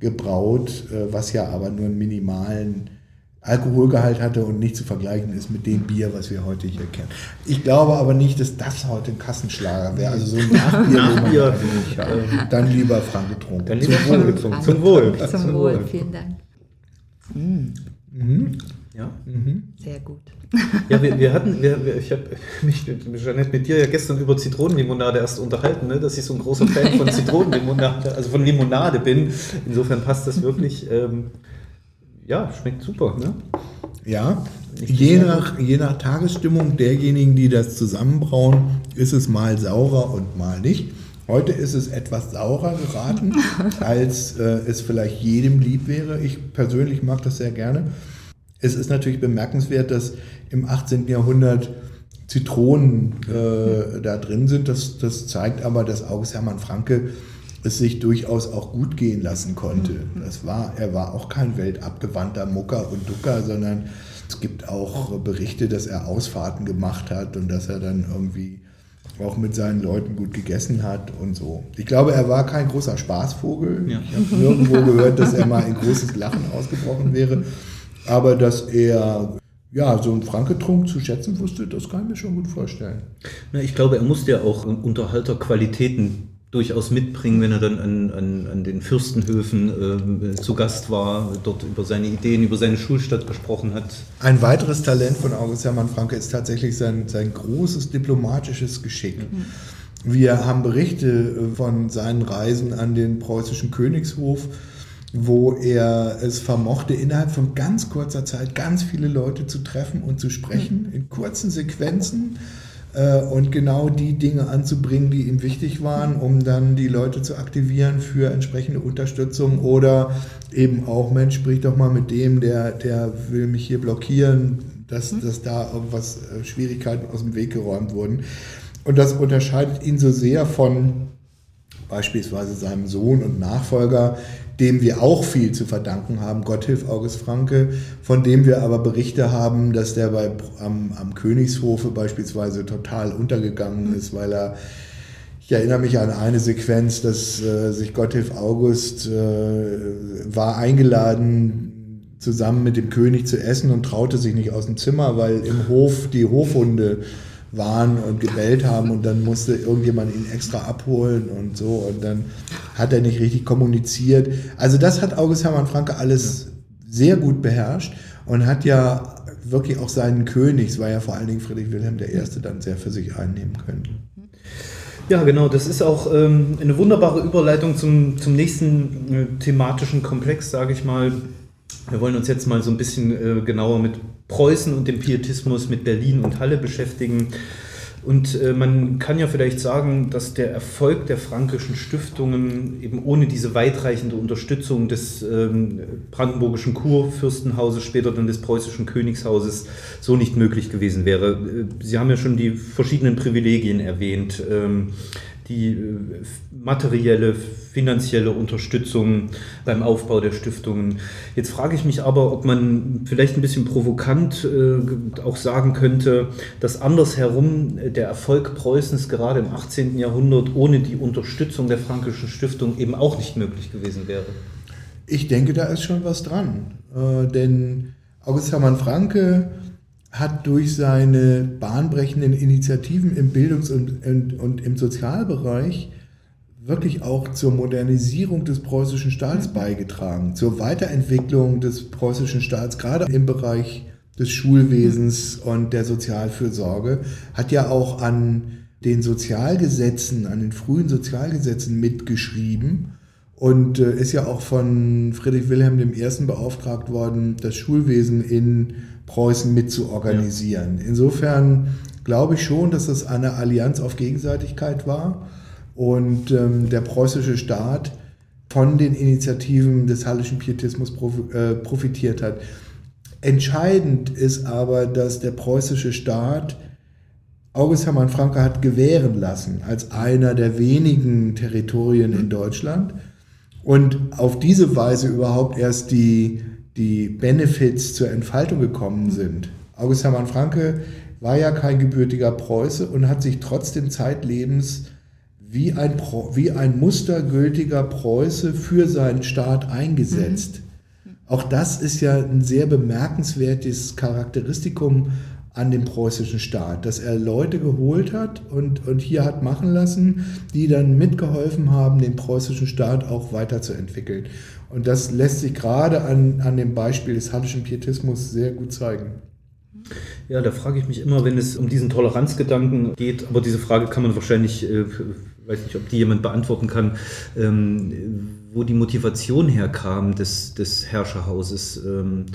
gebraut, äh, was ja aber nur einen minimalen Alkoholgehalt hatte und nicht zu vergleichen ist mit dem Bier, was wir heute hier kennen. Ich glaube aber nicht, dass das heute ein Kassenschlager wäre. Also so ein <laughs> Nachbier, Nachbier, also nicht haben. Dann lieber Frank getrunken. Dann lieber Wohl getrunken. Zum Wohl. Zum Wohl, vielen Dank. Ja. Sehr gut. Ja, wir, wir hatten, wir, wir, ich habe <laughs> mich mit Jeanette mit dir ja gestern über Zitronenlimonade erst unterhalten, ne? dass ich so ein großer <laughs> Fan von Zitronenlimonade, also von Limonade bin. Insofern passt das wirklich. Ähm, ja, schmeckt super. Ne? Ja, je nach, je nach Tagesstimmung derjenigen, die das zusammenbrauen, ist es mal saurer und mal nicht. Heute ist es etwas saurer geraten, <laughs> als äh, es vielleicht jedem lieb wäre. Ich persönlich mag das sehr gerne. Es ist natürlich bemerkenswert, dass im 18. Jahrhundert Zitronen äh, da drin sind. Das, das zeigt aber, dass August Hermann Franke es sich durchaus auch gut gehen lassen konnte. Das war, er war auch kein weltabgewandter Mucker und Ducker, sondern es gibt auch Berichte, dass er Ausfahrten gemacht hat und dass er dann irgendwie auch mit seinen Leuten gut gegessen hat und so. Ich glaube, er war kein großer Spaßvogel. Ja. Ich habe nirgendwo gehört, dass er mal in großes Lachen ausgebrochen wäre. <laughs> Aber dass er ja, so einen Franketrunk zu schätzen wusste, das kann ich mir schon gut vorstellen. Na, ich glaube, er musste ja auch Unterhalterqualitäten durchaus mitbringen, wenn er dann an, an, an den Fürstenhöfen ähm, zu Gast war, dort über seine Ideen, über seine Schulstadt gesprochen hat. Ein weiteres Talent von August Hermann Franke ist tatsächlich sein, sein großes diplomatisches Geschick. Wir haben Berichte äh, von seinen Reisen an den preußischen Königshof, wo er es vermochte, innerhalb von ganz kurzer Zeit ganz viele Leute zu treffen und zu sprechen, in kurzen Sequenzen äh, und genau die Dinge anzubringen, die ihm wichtig waren, um dann die Leute zu aktivieren für entsprechende Unterstützung oder eben auch, Mensch, sprich doch mal mit dem, der, der will mich hier blockieren, dass, dass da irgendwas äh, Schwierigkeiten aus dem Weg geräumt wurden. Und das unterscheidet ihn so sehr von beispielsweise seinem Sohn und Nachfolger, dem wir auch viel zu verdanken haben, Gotthilf August Franke, von dem wir aber Berichte haben, dass der bei, am, am Königshofe beispielsweise total untergegangen ist, weil er Ich erinnere mich an eine Sequenz, dass äh, sich Gotthilf August äh, war eingeladen, zusammen mit dem König zu essen und traute sich nicht aus dem Zimmer, weil im Hof die Hofhunde waren und gebellt haben und dann musste irgendjemand ihn extra abholen und so und dann hat er nicht richtig kommuniziert. Also das hat August Hermann Franke alles sehr gut beherrscht und hat ja wirklich auch seinen König, es war ja vor allen Dingen Friedrich Wilhelm I., dann sehr für sich einnehmen können. Ja, genau. Das ist auch ähm, eine wunderbare Überleitung zum, zum nächsten äh, thematischen Komplex, sage ich mal. Wir wollen uns jetzt mal so ein bisschen äh, genauer mit Preußen und dem Pietismus, mit Berlin und Halle beschäftigen. Und äh, man kann ja vielleicht sagen, dass der Erfolg der frankischen Stiftungen eben ohne diese weitreichende Unterstützung des ähm, brandenburgischen Kurfürstenhauses, später dann des preußischen Königshauses, so nicht möglich gewesen wäre. Äh, Sie haben ja schon die verschiedenen Privilegien erwähnt. Ähm, die äh, materielle, finanzielle Unterstützung beim Aufbau der Stiftungen. Jetzt frage ich mich aber, ob man vielleicht ein bisschen provokant äh, auch sagen könnte, dass andersherum der Erfolg Preußens gerade im 18. Jahrhundert ohne die Unterstützung der Frankischen Stiftung eben auch nicht möglich gewesen wäre. Ich denke, da ist schon was dran. Äh, denn August Hermann Franke hat durch seine bahnbrechenden Initiativen im Bildungs- und, und, und, im Sozialbereich wirklich auch zur Modernisierung des preußischen Staats beigetragen, zur Weiterentwicklung des preußischen Staats, gerade im Bereich des Schulwesens und der Sozialfürsorge, hat ja auch an den Sozialgesetzen, an den frühen Sozialgesetzen mitgeschrieben und äh, ist ja auch von Friedrich Wilhelm I. beauftragt worden, das Schulwesen in Preußen mit zu organisieren. Ja. Insofern glaube ich schon, dass das eine Allianz auf Gegenseitigkeit war und ähm, der preußische Staat von den Initiativen des Hallischen Pietismus äh, profitiert hat. Entscheidend ist aber, dass der preußische Staat August Hermann Franke hat gewähren lassen als einer der wenigen Territorien in Deutschland und auf diese Weise überhaupt erst die die Benefits zur Entfaltung gekommen sind. August Hermann Franke war ja kein gebürtiger Preuße und hat sich trotzdem zeitlebens wie ein, wie ein mustergültiger Preuße für seinen Staat eingesetzt. Mhm. Auch das ist ja ein sehr bemerkenswertes Charakteristikum an dem preußischen Staat, dass er Leute geholt hat und, und hier hat machen lassen, die dann mitgeholfen haben, den preußischen Staat auch weiterzuentwickeln. Und das lässt sich gerade an, an dem Beispiel des Hallischen Pietismus sehr gut zeigen. Ja, da frage ich mich immer, wenn es um diesen Toleranzgedanken geht, aber diese Frage kann man wahrscheinlich, äh, weiß nicht, ob die jemand beantworten kann, ähm, wo die Motivation herkam des, des Herrscherhauses. Ähm,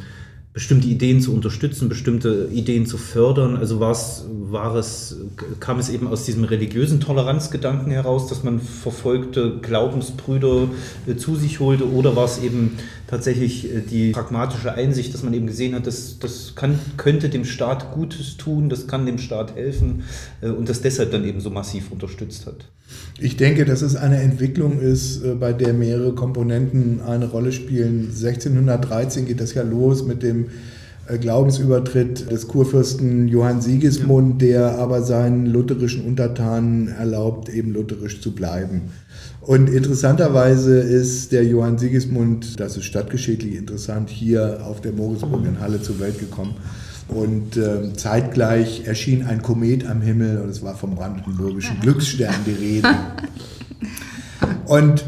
bestimmte Ideen zu unterstützen, bestimmte Ideen zu fördern. Also war es, war es, kam es eben aus diesem religiösen Toleranzgedanken heraus, dass man verfolgte Glaubensbrüder äh, zu sich holte, oder war es eben tatsächlich äh, die pragmatische Einsicht, dass man eben gesehen hat, dass das kann, könnte dem Staat Gutes tun, das kann dem Staat helfen äh, und das deshalb dann eben so massiv unterstützt hat? Ich denke, dass es eine Entwicklung ist, äh, bei der mehrere Komponenten eine Rolle spielen. 1613 geht das ja los mit dem äh, Glaubensübertritt des Kurfürsten Johann Sigismund, der aber seinen lutherischen Untertanen erlaubt, eben lutherisch zu bleiben. Und interessanterweise ist der Johann Sigismund, das ist stadtgeschichtlich interessant, hier auf der Morisburg in Halle zur Welt gekommen. Und äh, zeitgleich erschien ein Komet am Himmel und es war vom brandenburgischen Glücksstern die Rede. <laughs> Und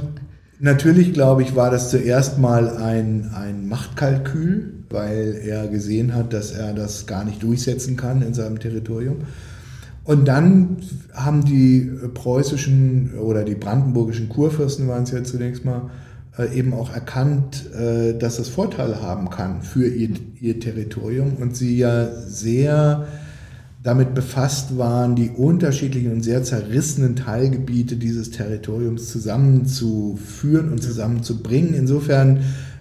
natürlich, glaube ich, war das zuerst mal ein, ein Machtkalkül, weil er gesehen hat, dass er das gar nicht durchsetzen kann in seinem Territorium. Und dann haben die preußischen oder die brandenburgischen Kurfürsten waren es ja zunächst mal, eben auch erkannt, äh, dass es Vorteile haben kann für ihr, ihr Territorium und sie ja sehr damit befasst waren, die unterschiedlichen und sehr zerrissenen Teilgebiete dieses Territoriums zusammenzuführen und zusammenzubringen. Insofern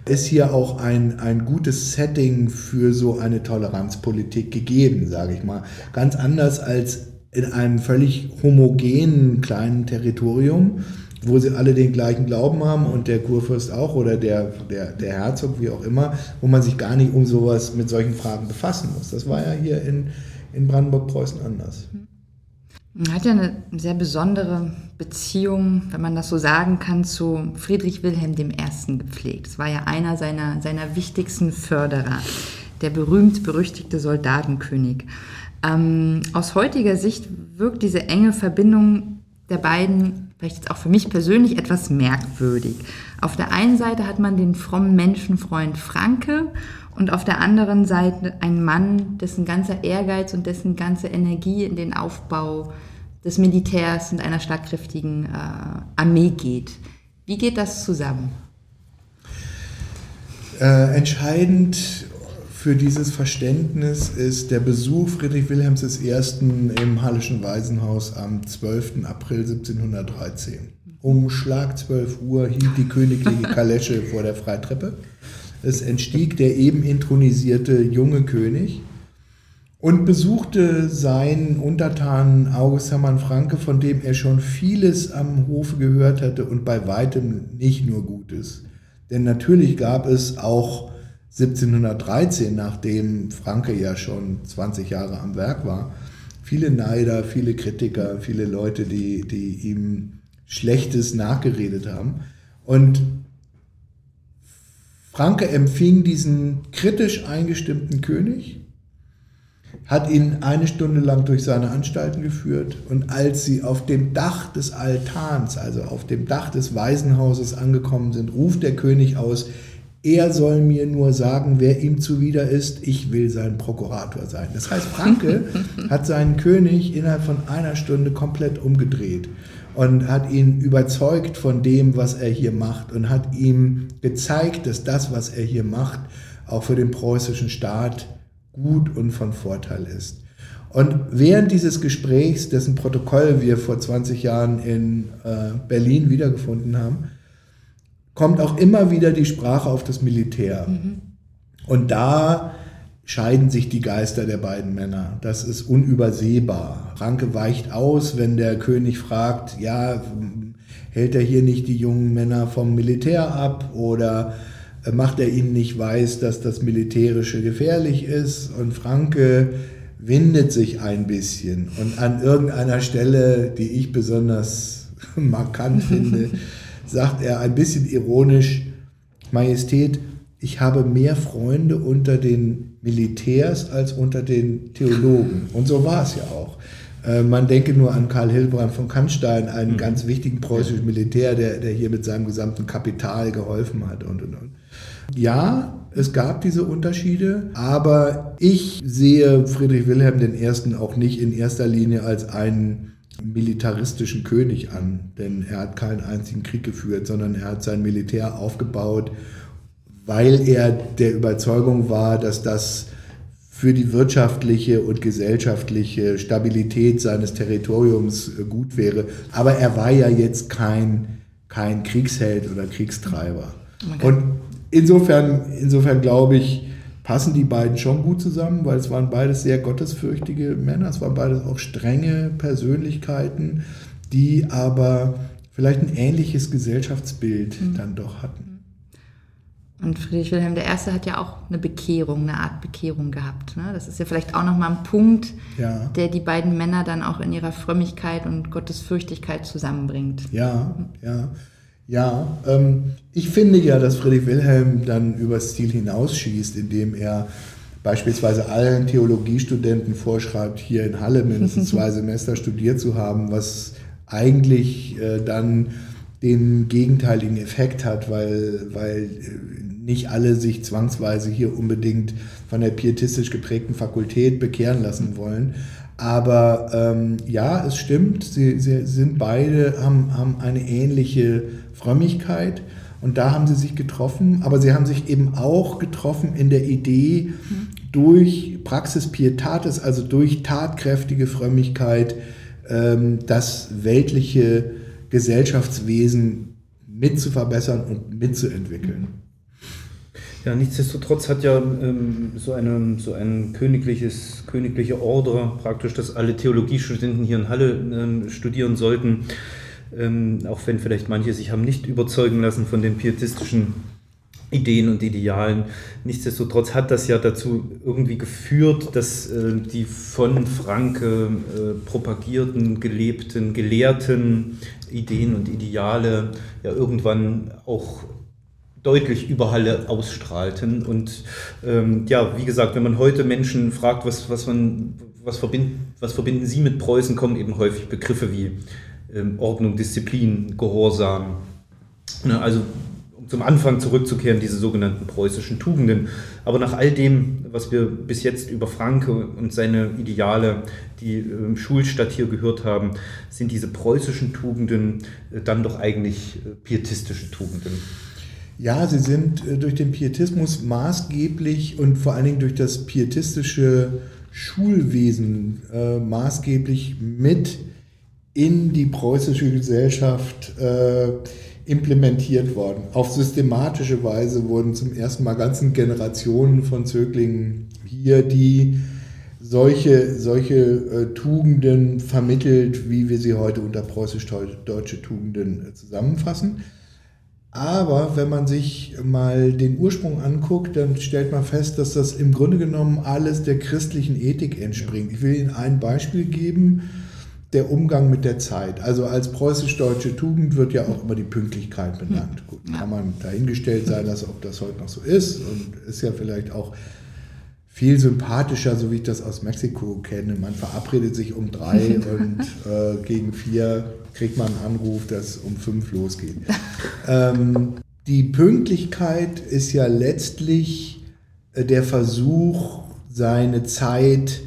ist hier auch ein, ein gutes Setting für so eine Toleranzpolitik gegeben, sage ich mal. Ganz anders als in einem völlig homogenen kleinen Territorium wo sie alle den gleichen Glauben haben und der Kurfürst auch oder der, der, der Herzog, wie auch immer, wo man sich gar nicht um sowas mit solchen Fragen befassen muss. Das war ja hier in, in Brandenburg-Preußen anders. Er hat ja eine sehr besondere Beziehung, wenn man das so sagen kann, zu Friedrich Wilhelm I. gepflegt. Es war ja einer seiner, seiner wichtigsten Förderer, der berühmt-berüchtigte Soldatenkönig. Ähm, aus heutiger Sicht wirkt diese enge Verbindung der beiden, vielleicht jetzt auch für mich persönlich, etwas merkwürdig. Auf der einen Seite hat man den frommen Menschenfreund Franke und auf der anderen Seite ein Mann, dessen ganzer Ehrgeiz und dessen ganze Energie in den Aufbau des Militärs und einer schlagkräftigen äh, Armee geht. Wie geht das zusammen? Äh, entscheidend für dieses Verständnis ist der Besuch Friedrich Wilhelms I. im Hallischen Waisenhaus am 12. April 1713. Um Schlag 12 Uhr hielt die königliche <laughs> Kalesche vor der Freitreppe. Es entstieg der eben intronisierte junge König und besuchte seinen Untertanen August Hermann Franke, von dem er schon vieles am Hofe gehört hatte und bei weitem nicht nur Gutes. Denn natürlich gab es auch 1713, nachdem Franke ja schon 20 Jahre am Werk war, viele Neider, viele Kritiker, viele Leute, die, die ihm Schlechtes nachgeredet haben. Und Franke empfing diesen kritisch eingestimmten König, hat ihn eine Stunde lang durch seine Anstalten geführt und als sie auf dem Dach des Altans, also auf dem Dach des Waisenhauses angekommen sind, ruft der König aus, er soll mir nur sagen, wer ihm zuwider ist, ich will sein Prokurator sein. Das heißt, Franke <laughs> hat seinen König innerhalb von einer Stunde komplett umgedreht und hat ihn überzeugt von dem, was er hier macht und hat ihm gezeigt, dass das, was er hier macht, auch für den preußischen Staat gut und von Vorteil ist. Und während dieses Gesprächs, dessen Protokoll wir vor 20 Jahren in äh, Berlin wiedergefunden haben, kommt auch immer wieder die Sprache auf das Militär. Mhm. Und da scheiden sich die Geister der beiden Männer. Das ist unübersehbar. Ranke weicht aus, wenn der König fragt, ja, hält er hier nicht die jungen Männer vom Militär ab oder macht er ihnen nicht weiß, dass das Militärische gefährlich ist? Und Franke windet sich ein bisschen. Und an irgendeiner Stelle, die ich besonders <laughs> markant finde, <laughs> sagt er ein bisschen ironisch, Majestät, ich habe mehr Freunde unter den Militärs als unter den Theologen. Und so war es ja auch. Äh, man denke nur an Karl Hilbrand von Kannstein, einen mhm. ganz wichtigen preußischen Militär, der, der hier mit seinem gesamten Kapital geholfen hat und, und, und. Ja, es gab diese Unterschiede, aber ich sehe Friedrich Wilhelm I. auch nicht in erster Linie als einen militaristischen König an, denn er hat keinen einzigen Krieg geführt, sondern er hat sein Militär aufgebaut, weil er der Überzeugung war, dass das für die wirtschaftliche und gesellschaftliche Stabilität seines Territoriums gut wäre. Aber er war ja jetzt kein, kein Kriegsheld oder Kriegstreiber. Und insofern, insofern glaube ich, passen die beiden schon gut zusammen, weil es waren beides sehr gottesfürchtige Männer, es waren beides auch strenge Persönlichkeiten, die aber vielleicht ein ähnliches Gesellschaftsbild mhm. dann doch hatten. Und Friedrich Wilhelm I. hat ja auch eine Bekehrung, eine Art Bekehrung gehabt. Ne? Das ist ja vielleicht auch nochmal ein Punkt, ja. der die beiden Männer dann auch in ihrer Frömmigkeit und Gottesfürchtigkeit zusammenbringt. Ja, ja. Ja, ähm, ich finde ja, dass Friedrich Wilhelm dann übers Ziel hinausschießt, indem er beispielsweise allen Theologiestudenten vorschreibt, hier in Halle mindestens <laughs> zwei Semester studiert zu haben, was eigentlich äh, dann den gegenteiligen Effekt hat, weil, weil äh, nicht alle sich zwangsweise hier unbedingt von der pietistisch geprägten Fakultät bekehren lassen wollen. Aber ähm, ja, es stimmt, sie, sie sind beide, haben, haben eine ähnliche Frömmigkeit. Und da haben sie sich getroffen, aber sie haben sich eben auch getroffen in der Idee, durch Praxis Pietatis, also durch tatkräftige Frömmigkeit, ähm, das weltliche Gesellschaftswesen mitzuverbessern und mitzuentwickeln. Ja, nichtsdestotrotz hat ja ähm, so, eine, so ein königliches, königliche Order praktisch, dass alle Theologiestudenten hier in Halle ähm, studieren sollten ähm, auch wenn vielleicht manche sich haben nicht überzeugen lassen von den pietistischen Ideen und Idealen. Nichtsdestotrotz hat das ja dazu irgendwie geführt, dass äh, die von Franke äh, propagierten, gelebten, gelehrten Ideen und Ideale ja irgendwann auch deutlich über Halle ausstrahlten. Und ähm, ja, wie gesagt, wenn man heute Menschen fragt, was, was, man, was, verbind, was verbinden sie mit Preußen, kommen eben häufig Begriffe wie Ordnung, Disziplin, Gehorsam. Ne, also um zum Anfang zurückzukehren, diese sogenannten preußischen Tugenden. Aber nach all dem, was wir bis jetzt über Franke und seine Ideale, die im Schulstadt hier gehört haben, sind diese preußischen Tugenden äh, dann doch eigentlich äh, pietistische Tugenden. Ja, sie sind äh, durch den Pietismus maßgeblich und vor allen Dingen durch das pietistische Schulwesen äh, maßgeblich mit in die preußische Gesellschaft äh, implementiert worden. Auf systematische Weise wurden zum ersten Mal ganzen Generationen von Zöglingen hier, die solche, solche äh, Tugenden vermittelt, wie wir sie heute unter preußisch-deutsche Tugenden äh, zusammenfassen. Aber wenn man sich mal den Ursprung anguckt, dann stellt man fest, dass das im Grunde genommen alles der christlichen Ethik entspringt. Ich will Ihnen ein Beispiel geben, der Umgang mit der Zeit. Also als preußisch-deutsche Tugend wird ja auch immer die Pünktlichkeit benannt. Gut, kann man dahingestellt sein lassen, ob das heute noch so ist und ist ja vielleicht auch viel sympathischer, so wie ich das aus Mexiko kenne. Man verabredet sich um drei <laughs> und äh, gegen vier kriegt man einen Anruf, dass um fünf losgeht. <laughs> ähm, die Pünktlichkeit ist ja letztlich äh, der Versuch, seine Zeit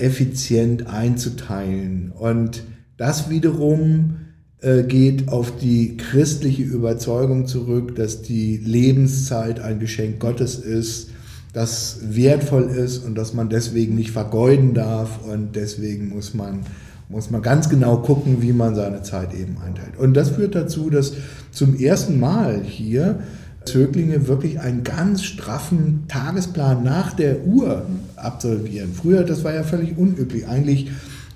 effizient einzuteilen. Und das wiederum äh, geht auf die christliche Überzeugung zurück, dass die Lebenszeit ein Geschenk Gottes ist, das wertvoll ist und dass man deswegen nicht vergeuden darf und deswegen muss man muss man ganz genau gucken, wie man seine Zeit eben einteilt. Und das führt dazu, dass zum ersten Mal hier Zöglinge wirklich einen ganz straffen Tagesplan nach der Uhr absolvieren. Früher, das war ja völlig unüblich. Eigentlich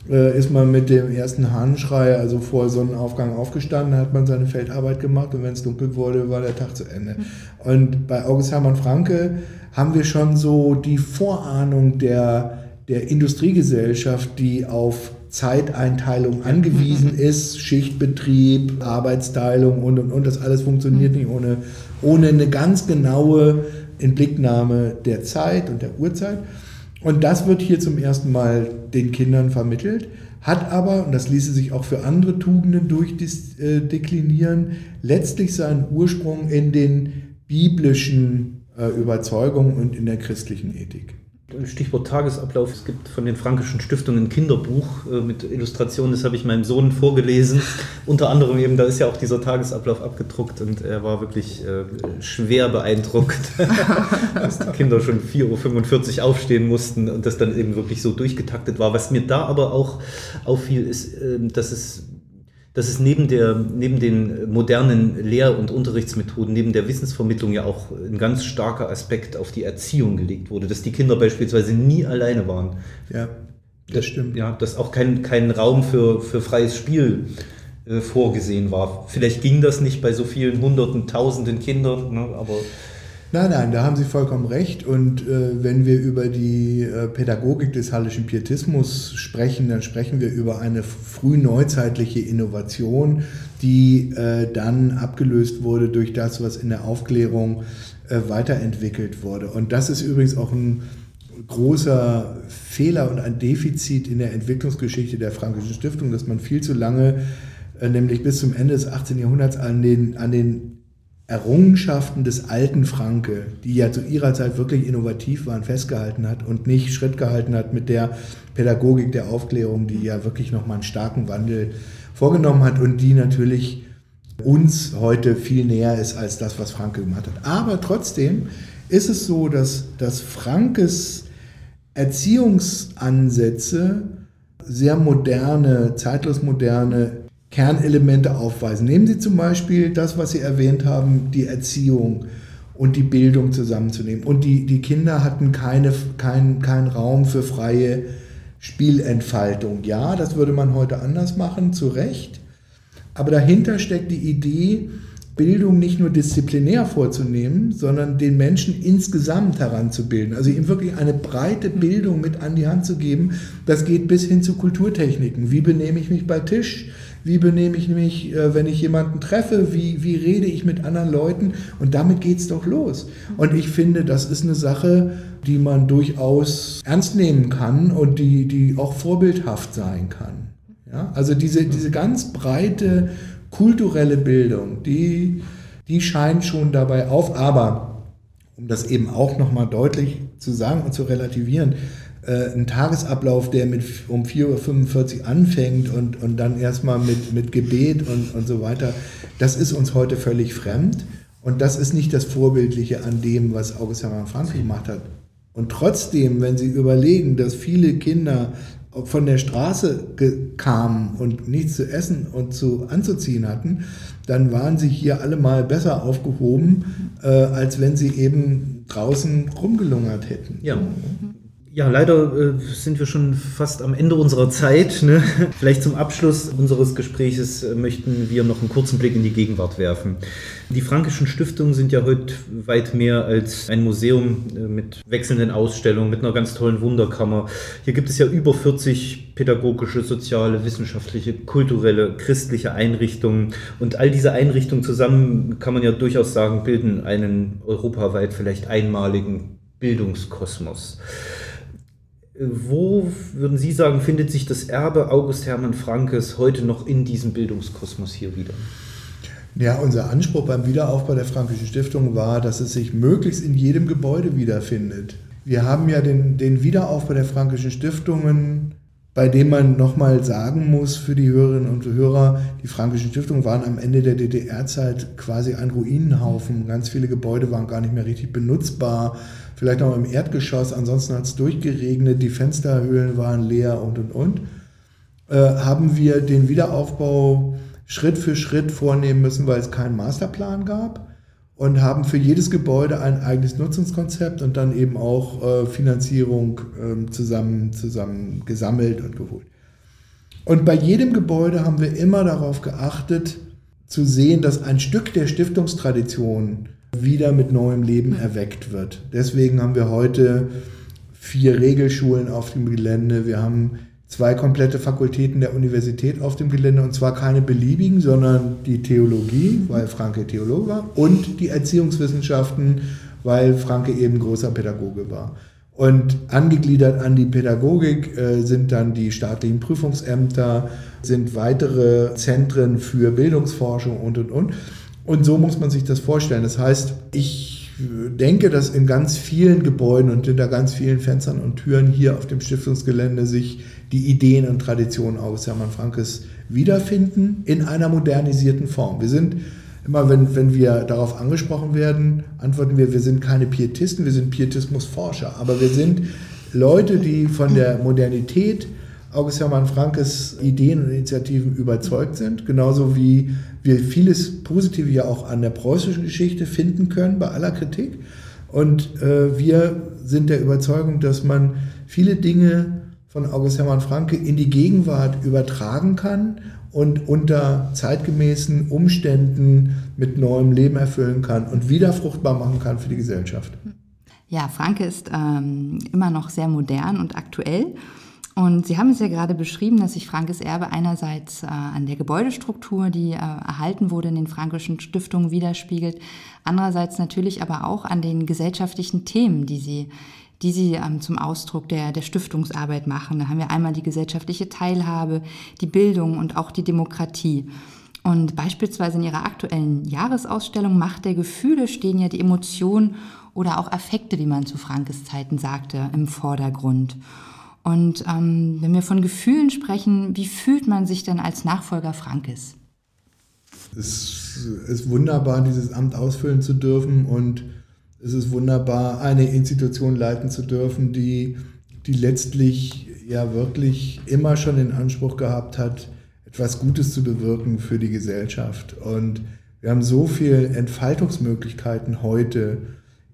äh, ist man mit dem ersten Hahnschrei, also vor Sonnenaufgang aufgestanden, hat man seine Feldarbeit gemacht und wenn es dunkel wurde, war der Tag zu Ende. Und bei August Hermann Franke haben wir schon so die Vorahnung der, der Industriegesellschaft, die auf Zeiteinteilung angewiesen <laughs> ist, Schichtbetrieb, Arbeitsteilung und und und. Das alles funktioniert nicht ohne, ohne eine ganz genaue Inblicknahme der Zeit und der Uhrzeit. Und das wird hier zum ersten Mal den Kindern vermittelt, hat aber, und das ließe sich auch für andere Tugenden durchdeklinieren, letztlich seinen Ursprung in den biblischen äh, Überzeugungen und in der christlichen Ethik. Stichwort Tagesablauf. Es gibt von den Frankischen Stiftungen ein Kinderbuch äh, mit Illustrationen, das habe ich meinem Sohn vorgelesen. <laughs> Unter anderem eben, da ist ja auch dieser Tagesablauf abgedruckt und er war wirklich äh, schwer beeindruckt, <laughs> dass die Kinder schon 4.45 Uhr aufstehen mussten und das dann eben wirklich so durchgetaktet war. Was mir da aber auch auffiel, ist, äh, dass es dass es neben, der, neben den modernen Lehr- und Unterrichtsmethoden, neben der Wissensvermittlung ja auch ein ganz starker Aspekt auf die Erziehung gelegt wurde, dass die Kinder beispielsweise nie alleine waren. Ja, das stimmt. Ja, dass auch kein, kein Raum für, für freies Spiel äh, vorgesehen war. Vielleicht ging das nicht bei so vielen hunderten, tausenden Kindern, ne, aber Nein, nein, da haben Sie vollkommen recht. Und äh, wenn wir über die äh, Pädagogik des Hallischen Pietismus sprechen, dann sprechen wir über eine frühneuzeitliche Innovation, die äh, dann abgelöst wurde durch das, was in der Aufklärung äh, weiterentwickelt wurde. Und das ist übrigens auch ein großer Fehler und ein Defizit in der Entwicklungsgeschichte der Frankischen Stiftung, dass man viel zu lange, äh, nämlich bis zum Ende des 18. Jahrhunderts, an den, an den Errungenschaften des alten Franke, die ja zu ihrer Zeit wirklich innovativ waren, festgehalten hat und nicht Schritt gehalten hat mit der Pädagogik der Aufklärung, die ja wirklich nochmal einen starken Wandel vorgenommen hat und die natürlich uns heute viel näher ist als das, was Franke gemacht hat. Aber trotzdem ist es so, dass, dass Frankes Erziehungsansätze sehr moderne, zeitlos moderne Kernelemente aufweisen. Nehmen Sie zum Beispiel das, was Sie erwähnt haben, die Erziehung und die Bildung zusammenzunehmen. Und die, die Kinder hatten keine, keinen kein Raum für freie Spielentfaltung. Ja, das würde man heute anders machen, zu Recht. Aber dahinter steckt die Idee, Bildung nicht nur disziplinär vorzunehmen, sondern den Menschen insgesamt heranzubilden. Also ihm wirklich eine breite Bildung mit an die Hand zu geben. Das geht bis hin zu Kulturtechniken. Wie benehme ich mich bei Tisch? Wie benehme ich mich, äh, wenn ich jemanden treffe? Wie, wie rede ich mit anderen Leuten? Und damit geht es doch los. Und ich finde, das ist eine Sache, die man durchaus ernst nehmen kann und die, die auch vorbildhaft sein kann. Ja? Also diese, diese ganz breite kulturelle Bildung, die, die scheint schon dabei auf. Aber um das eben auch nochmal deutlich zu sagen und zu relativieren, äh, ein Tagesablauf, der mit um 4.45 Uhr anfängt und, und dann erstmal mit, mit Gebet und, und so weiter, das ist uns heute völlig fremd. Und das ist nicht das Vorbildliche an dem, was August Hermann Frank gemacht hat. Und trotzdem, wenn Sie überlegen, dass viele Kinder von der Straße kamen und nichts zu essen und zu anzuziehen hatten, dann waren sie hier alle mal besser aufgehoben, äh, als wenn sie eben draußen rumgelungert hätten. Ja. Ja, leider äh, sind wir schon fast am Ende unserer Zeit. Ne? <laughs> Vielleicht zum Abschluss unseres Gesprächs äh, möchten wir noch einen kurzen Blick in die Gegenwart werfen. Die Frankischen Stiftungen sind ja heute weit mehr als ein Museum äh, mit wechselnden Ausstellungen, mit einer ganz tollen Wunderkammer. Hier gibt es ja über 40 pädagogische, soziale, wissenschaftliche, kulturelle, christliche Einrichtungen. Und all diese Einrichtungen zusammen, kann man ja durchaus sagen, bilden einen europaweit vielleicht einmaligen Bildungskosmos. Wo würden Sie sagen, findet sich das Erbe August Hermann Frankes heute noch in diesem Bildungskosmos hier wieder? Ja, unser Anspruch beim Wiederaufbau der Frankischen Stiftung war, dass es sich möglichst in jedem Gebäude wiederfindet. Wir haben ja den, den Wiederaufbau der Frankischen Stiftungen, bei dem man nochmal sagen muss für die Hörerinnen und Hörer, die Frankischen Stiftungen waren am Ende der DDR-Zeit quasi ein Ruinenhaufen. Ganz viele Gebäude waren gar nicht mehr richtig benutzbar vielleicht auch im Erdgeschoss, ansonsten hat es durchgeregnet, die Fensterhöhlen waren leer und und und, äh, haben wir den Wiederaufbau Schritt für Schritt vornehmen müssen, weil es keinen Masterplan gab und haben für jedes Gebäude ein eigenes Nutzungskonzept und dann eben auch äh, Finanzierung äh, zusammen, zusammen gesammelt und geholt. Und bei jedem Gebäude haben wir immer darauf geachtet, zu sehen, dass ein Stück der Stiftungstradition wieder mit neuem Leben erweckt wird. Deswegen haben wir heute vier Regelschulen auf dem Gelände. Wir haben zwei komplette Fakultäten der Universität auf dem Gelände und zwar keine beliebigen, sondern die Theologie, weil Franke Theologe war und die Erziehungswissenschaften, weil Franke eben großer Pädagoge war. Und angegliedert an die Pädagogik äh, sind dann die staatlichen Prüfungsämter, sind weitere Zentren für Bildungsforschung und, und, und. Und so muss man sich das vorstellen. Das heißt, ich denke, dass in ganz vielen Gebäuden und hinter ganz vielen Fenstern und Türen hier auf dem Stiftungsgelände sich die Ideen und Traditionen aus Hermann Frankes wiederfinden in einer modernisierten Form. Wir sind immer, wenn, wenn wir darauf angesprochen werden, antworten wir, wir sind keine Pietisten, wir sind Pietismusforscher, aber wir sind Leute, die von der Modernität August Hermann Frankes Ideen und Initiativen überzeugt sind, genauso wie wir vieles Positive ja auch an der preußischen Geschichte finden können, bei aller Kritik. Und äh, wir sind der Überzeugung, dass man viele Dinge von August Hermann Franke in die Gegenwart übertragen kann und unter zeitgemäßen Umständen mit neuem Leben erfüllen kann und wieder fruchtbar machen kann für die Gesellschaft. Ja, Franke ist ähm, immer noch sehr modern und aktuell. Und Sie haben es ja gerade beschrieben, dass sich Frankes Erbe einerseits äh, an der Gebäudestruktur, die äh, erhalten wurde in den frankischen Stiftungen, widerspiegelt, andererseits natürlich aber auch an den gesellschaftlichen Themen, die Sie, die Sie ähm, zum Ausdruck der, der Stiftungsarbeit machen. Da haben wir einmal die gesellschaftliche Teilhabe, die Bildung und auch die Demokratie. Und beispielsweise in Ihrer aktuellen Jahresausstellung Macht der Gefühle stehen ja die Emotionen oder auch Affekte, wie man zu Frankes Zeiten sagte, im Vordergrund. Und ähm, wenn wir von Gefühlen sprechen, wie fühlt man sich denn als Nachfolger Frankes? Es ist wunderbar, dieses Amt ausfüllen zu dürfen und es ist wunderbar, eine Institution leiten zu dürfen, die, die letztlich ja wirklich immer schon den Anspruch gehabt hat, etwas Gutes zu bewirken für die Gesellschaft. Und wir haben so viele Entfaltungsmöglichkeiten heute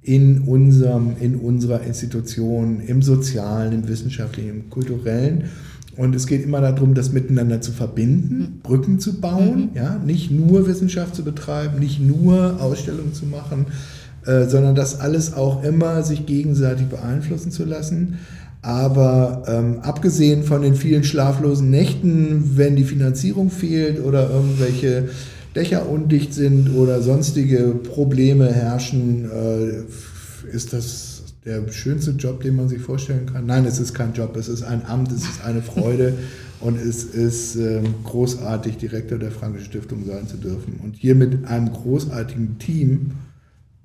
in, unserem, in unserer Institution, im sozialen, im wissenschaftlichen, im kulturellen. Und es geht immer darum, das miteinander zu verbinden, mhm. Brücken zu bauen, mhm. ja, nicht nur Wissenschaft zu betreiben, nicht nur Ausstellungen zu machen, äh, sondern das alles auch immer sich gegenseitig beeinflussen zu lassen. Aber ähm, abgesehen von den vielen schlaflosen Nächten, wenn die Finanzierung fehlt oder irgendwelche Dächer undicht sind oder sonstige Probleme herrschen, äh, ist das der schönste Job, den man sich vorstellen kann. Nein, es ist kein Job, es ist ein Amt, es ist eine Freude <laughs> und es ist äh, großartig, Direktor der Frankischen Stiftung sein zu dürfen. Und hier mit einem großartigen Team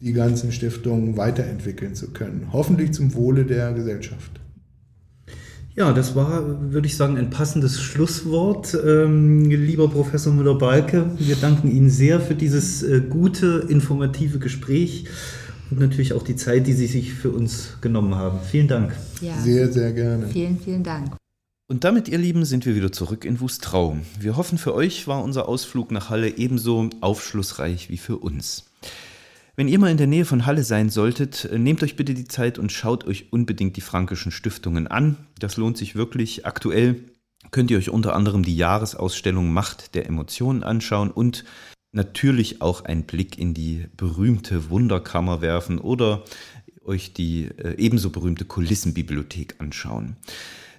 die ganzen Stiftungen weiterentwickeln zu können. Hoffentlich zum Wohle der Gesellschaft. Ja, das war, würde ich sagen, ein passendes Schlusswort. Ähm, lieber Professor Müller-Balke, wir danken Ihnen sehr für dieses äh, gute, informative Gespräch und natürlich auch die Zeit, die Sie sich für uns genommen haben. Vielen Dank. Ja. Sehr, sehr gerne. Vielen, vielen Dank. Und damit, ihr Lieben, sind wir wieder zurück in Wustrau. Wir hoffen, für euch war unser Ausflug nach Halle ebenso aufschlussreich wie für uns. Wenn ihr mal in der Nähe von Halle sein solltet, äh, nehmt euch bitte die Zeit und schaut euch unbedingt die Frankischen Stiftungen an. Das lohnt sich wirklich. Aktuell könnt ihr euch unter anderem die Jahresausstellung Macht der Emotionen anschauen und natürlich auch einen Blick in die berühmte Wunderkammer werfen oder euch die äh, ebenso berühmte Kulissenbibliothek anschauen.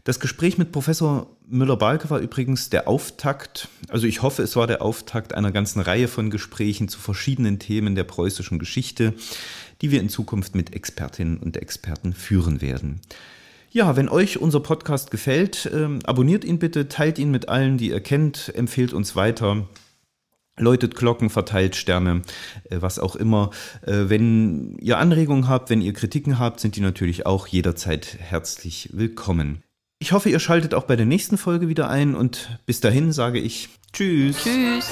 Das Gespräch mit Professor Müller-Balke war übrigens der Auftakt, also ich hoffe, es war der Auftakt einer ganzen Reihe von Gesprächen zu verschiedenen Themen der preußischen Geschichte, die wir in Zukunft mit Expertinnen und Experten führen werden. Ja, wenn euch unser Podcast gefällt, äh, abonniert ihn bitte, teilt ihn mit allen, die ihr kennt, empfehlt uns weiter. Läutet Glocken, verteilt Sterne, äh, was auch immer. Äh, wenn ihr Anregungen habt, wenn ihr Kritiken habt, sind die natürlich auch jederzeit herzlich willkommen. Ich hoffe, ihr schaltet auch bei der nächsten Folge wieder ein und bis dahin sage ich Tschüss. Tschüss.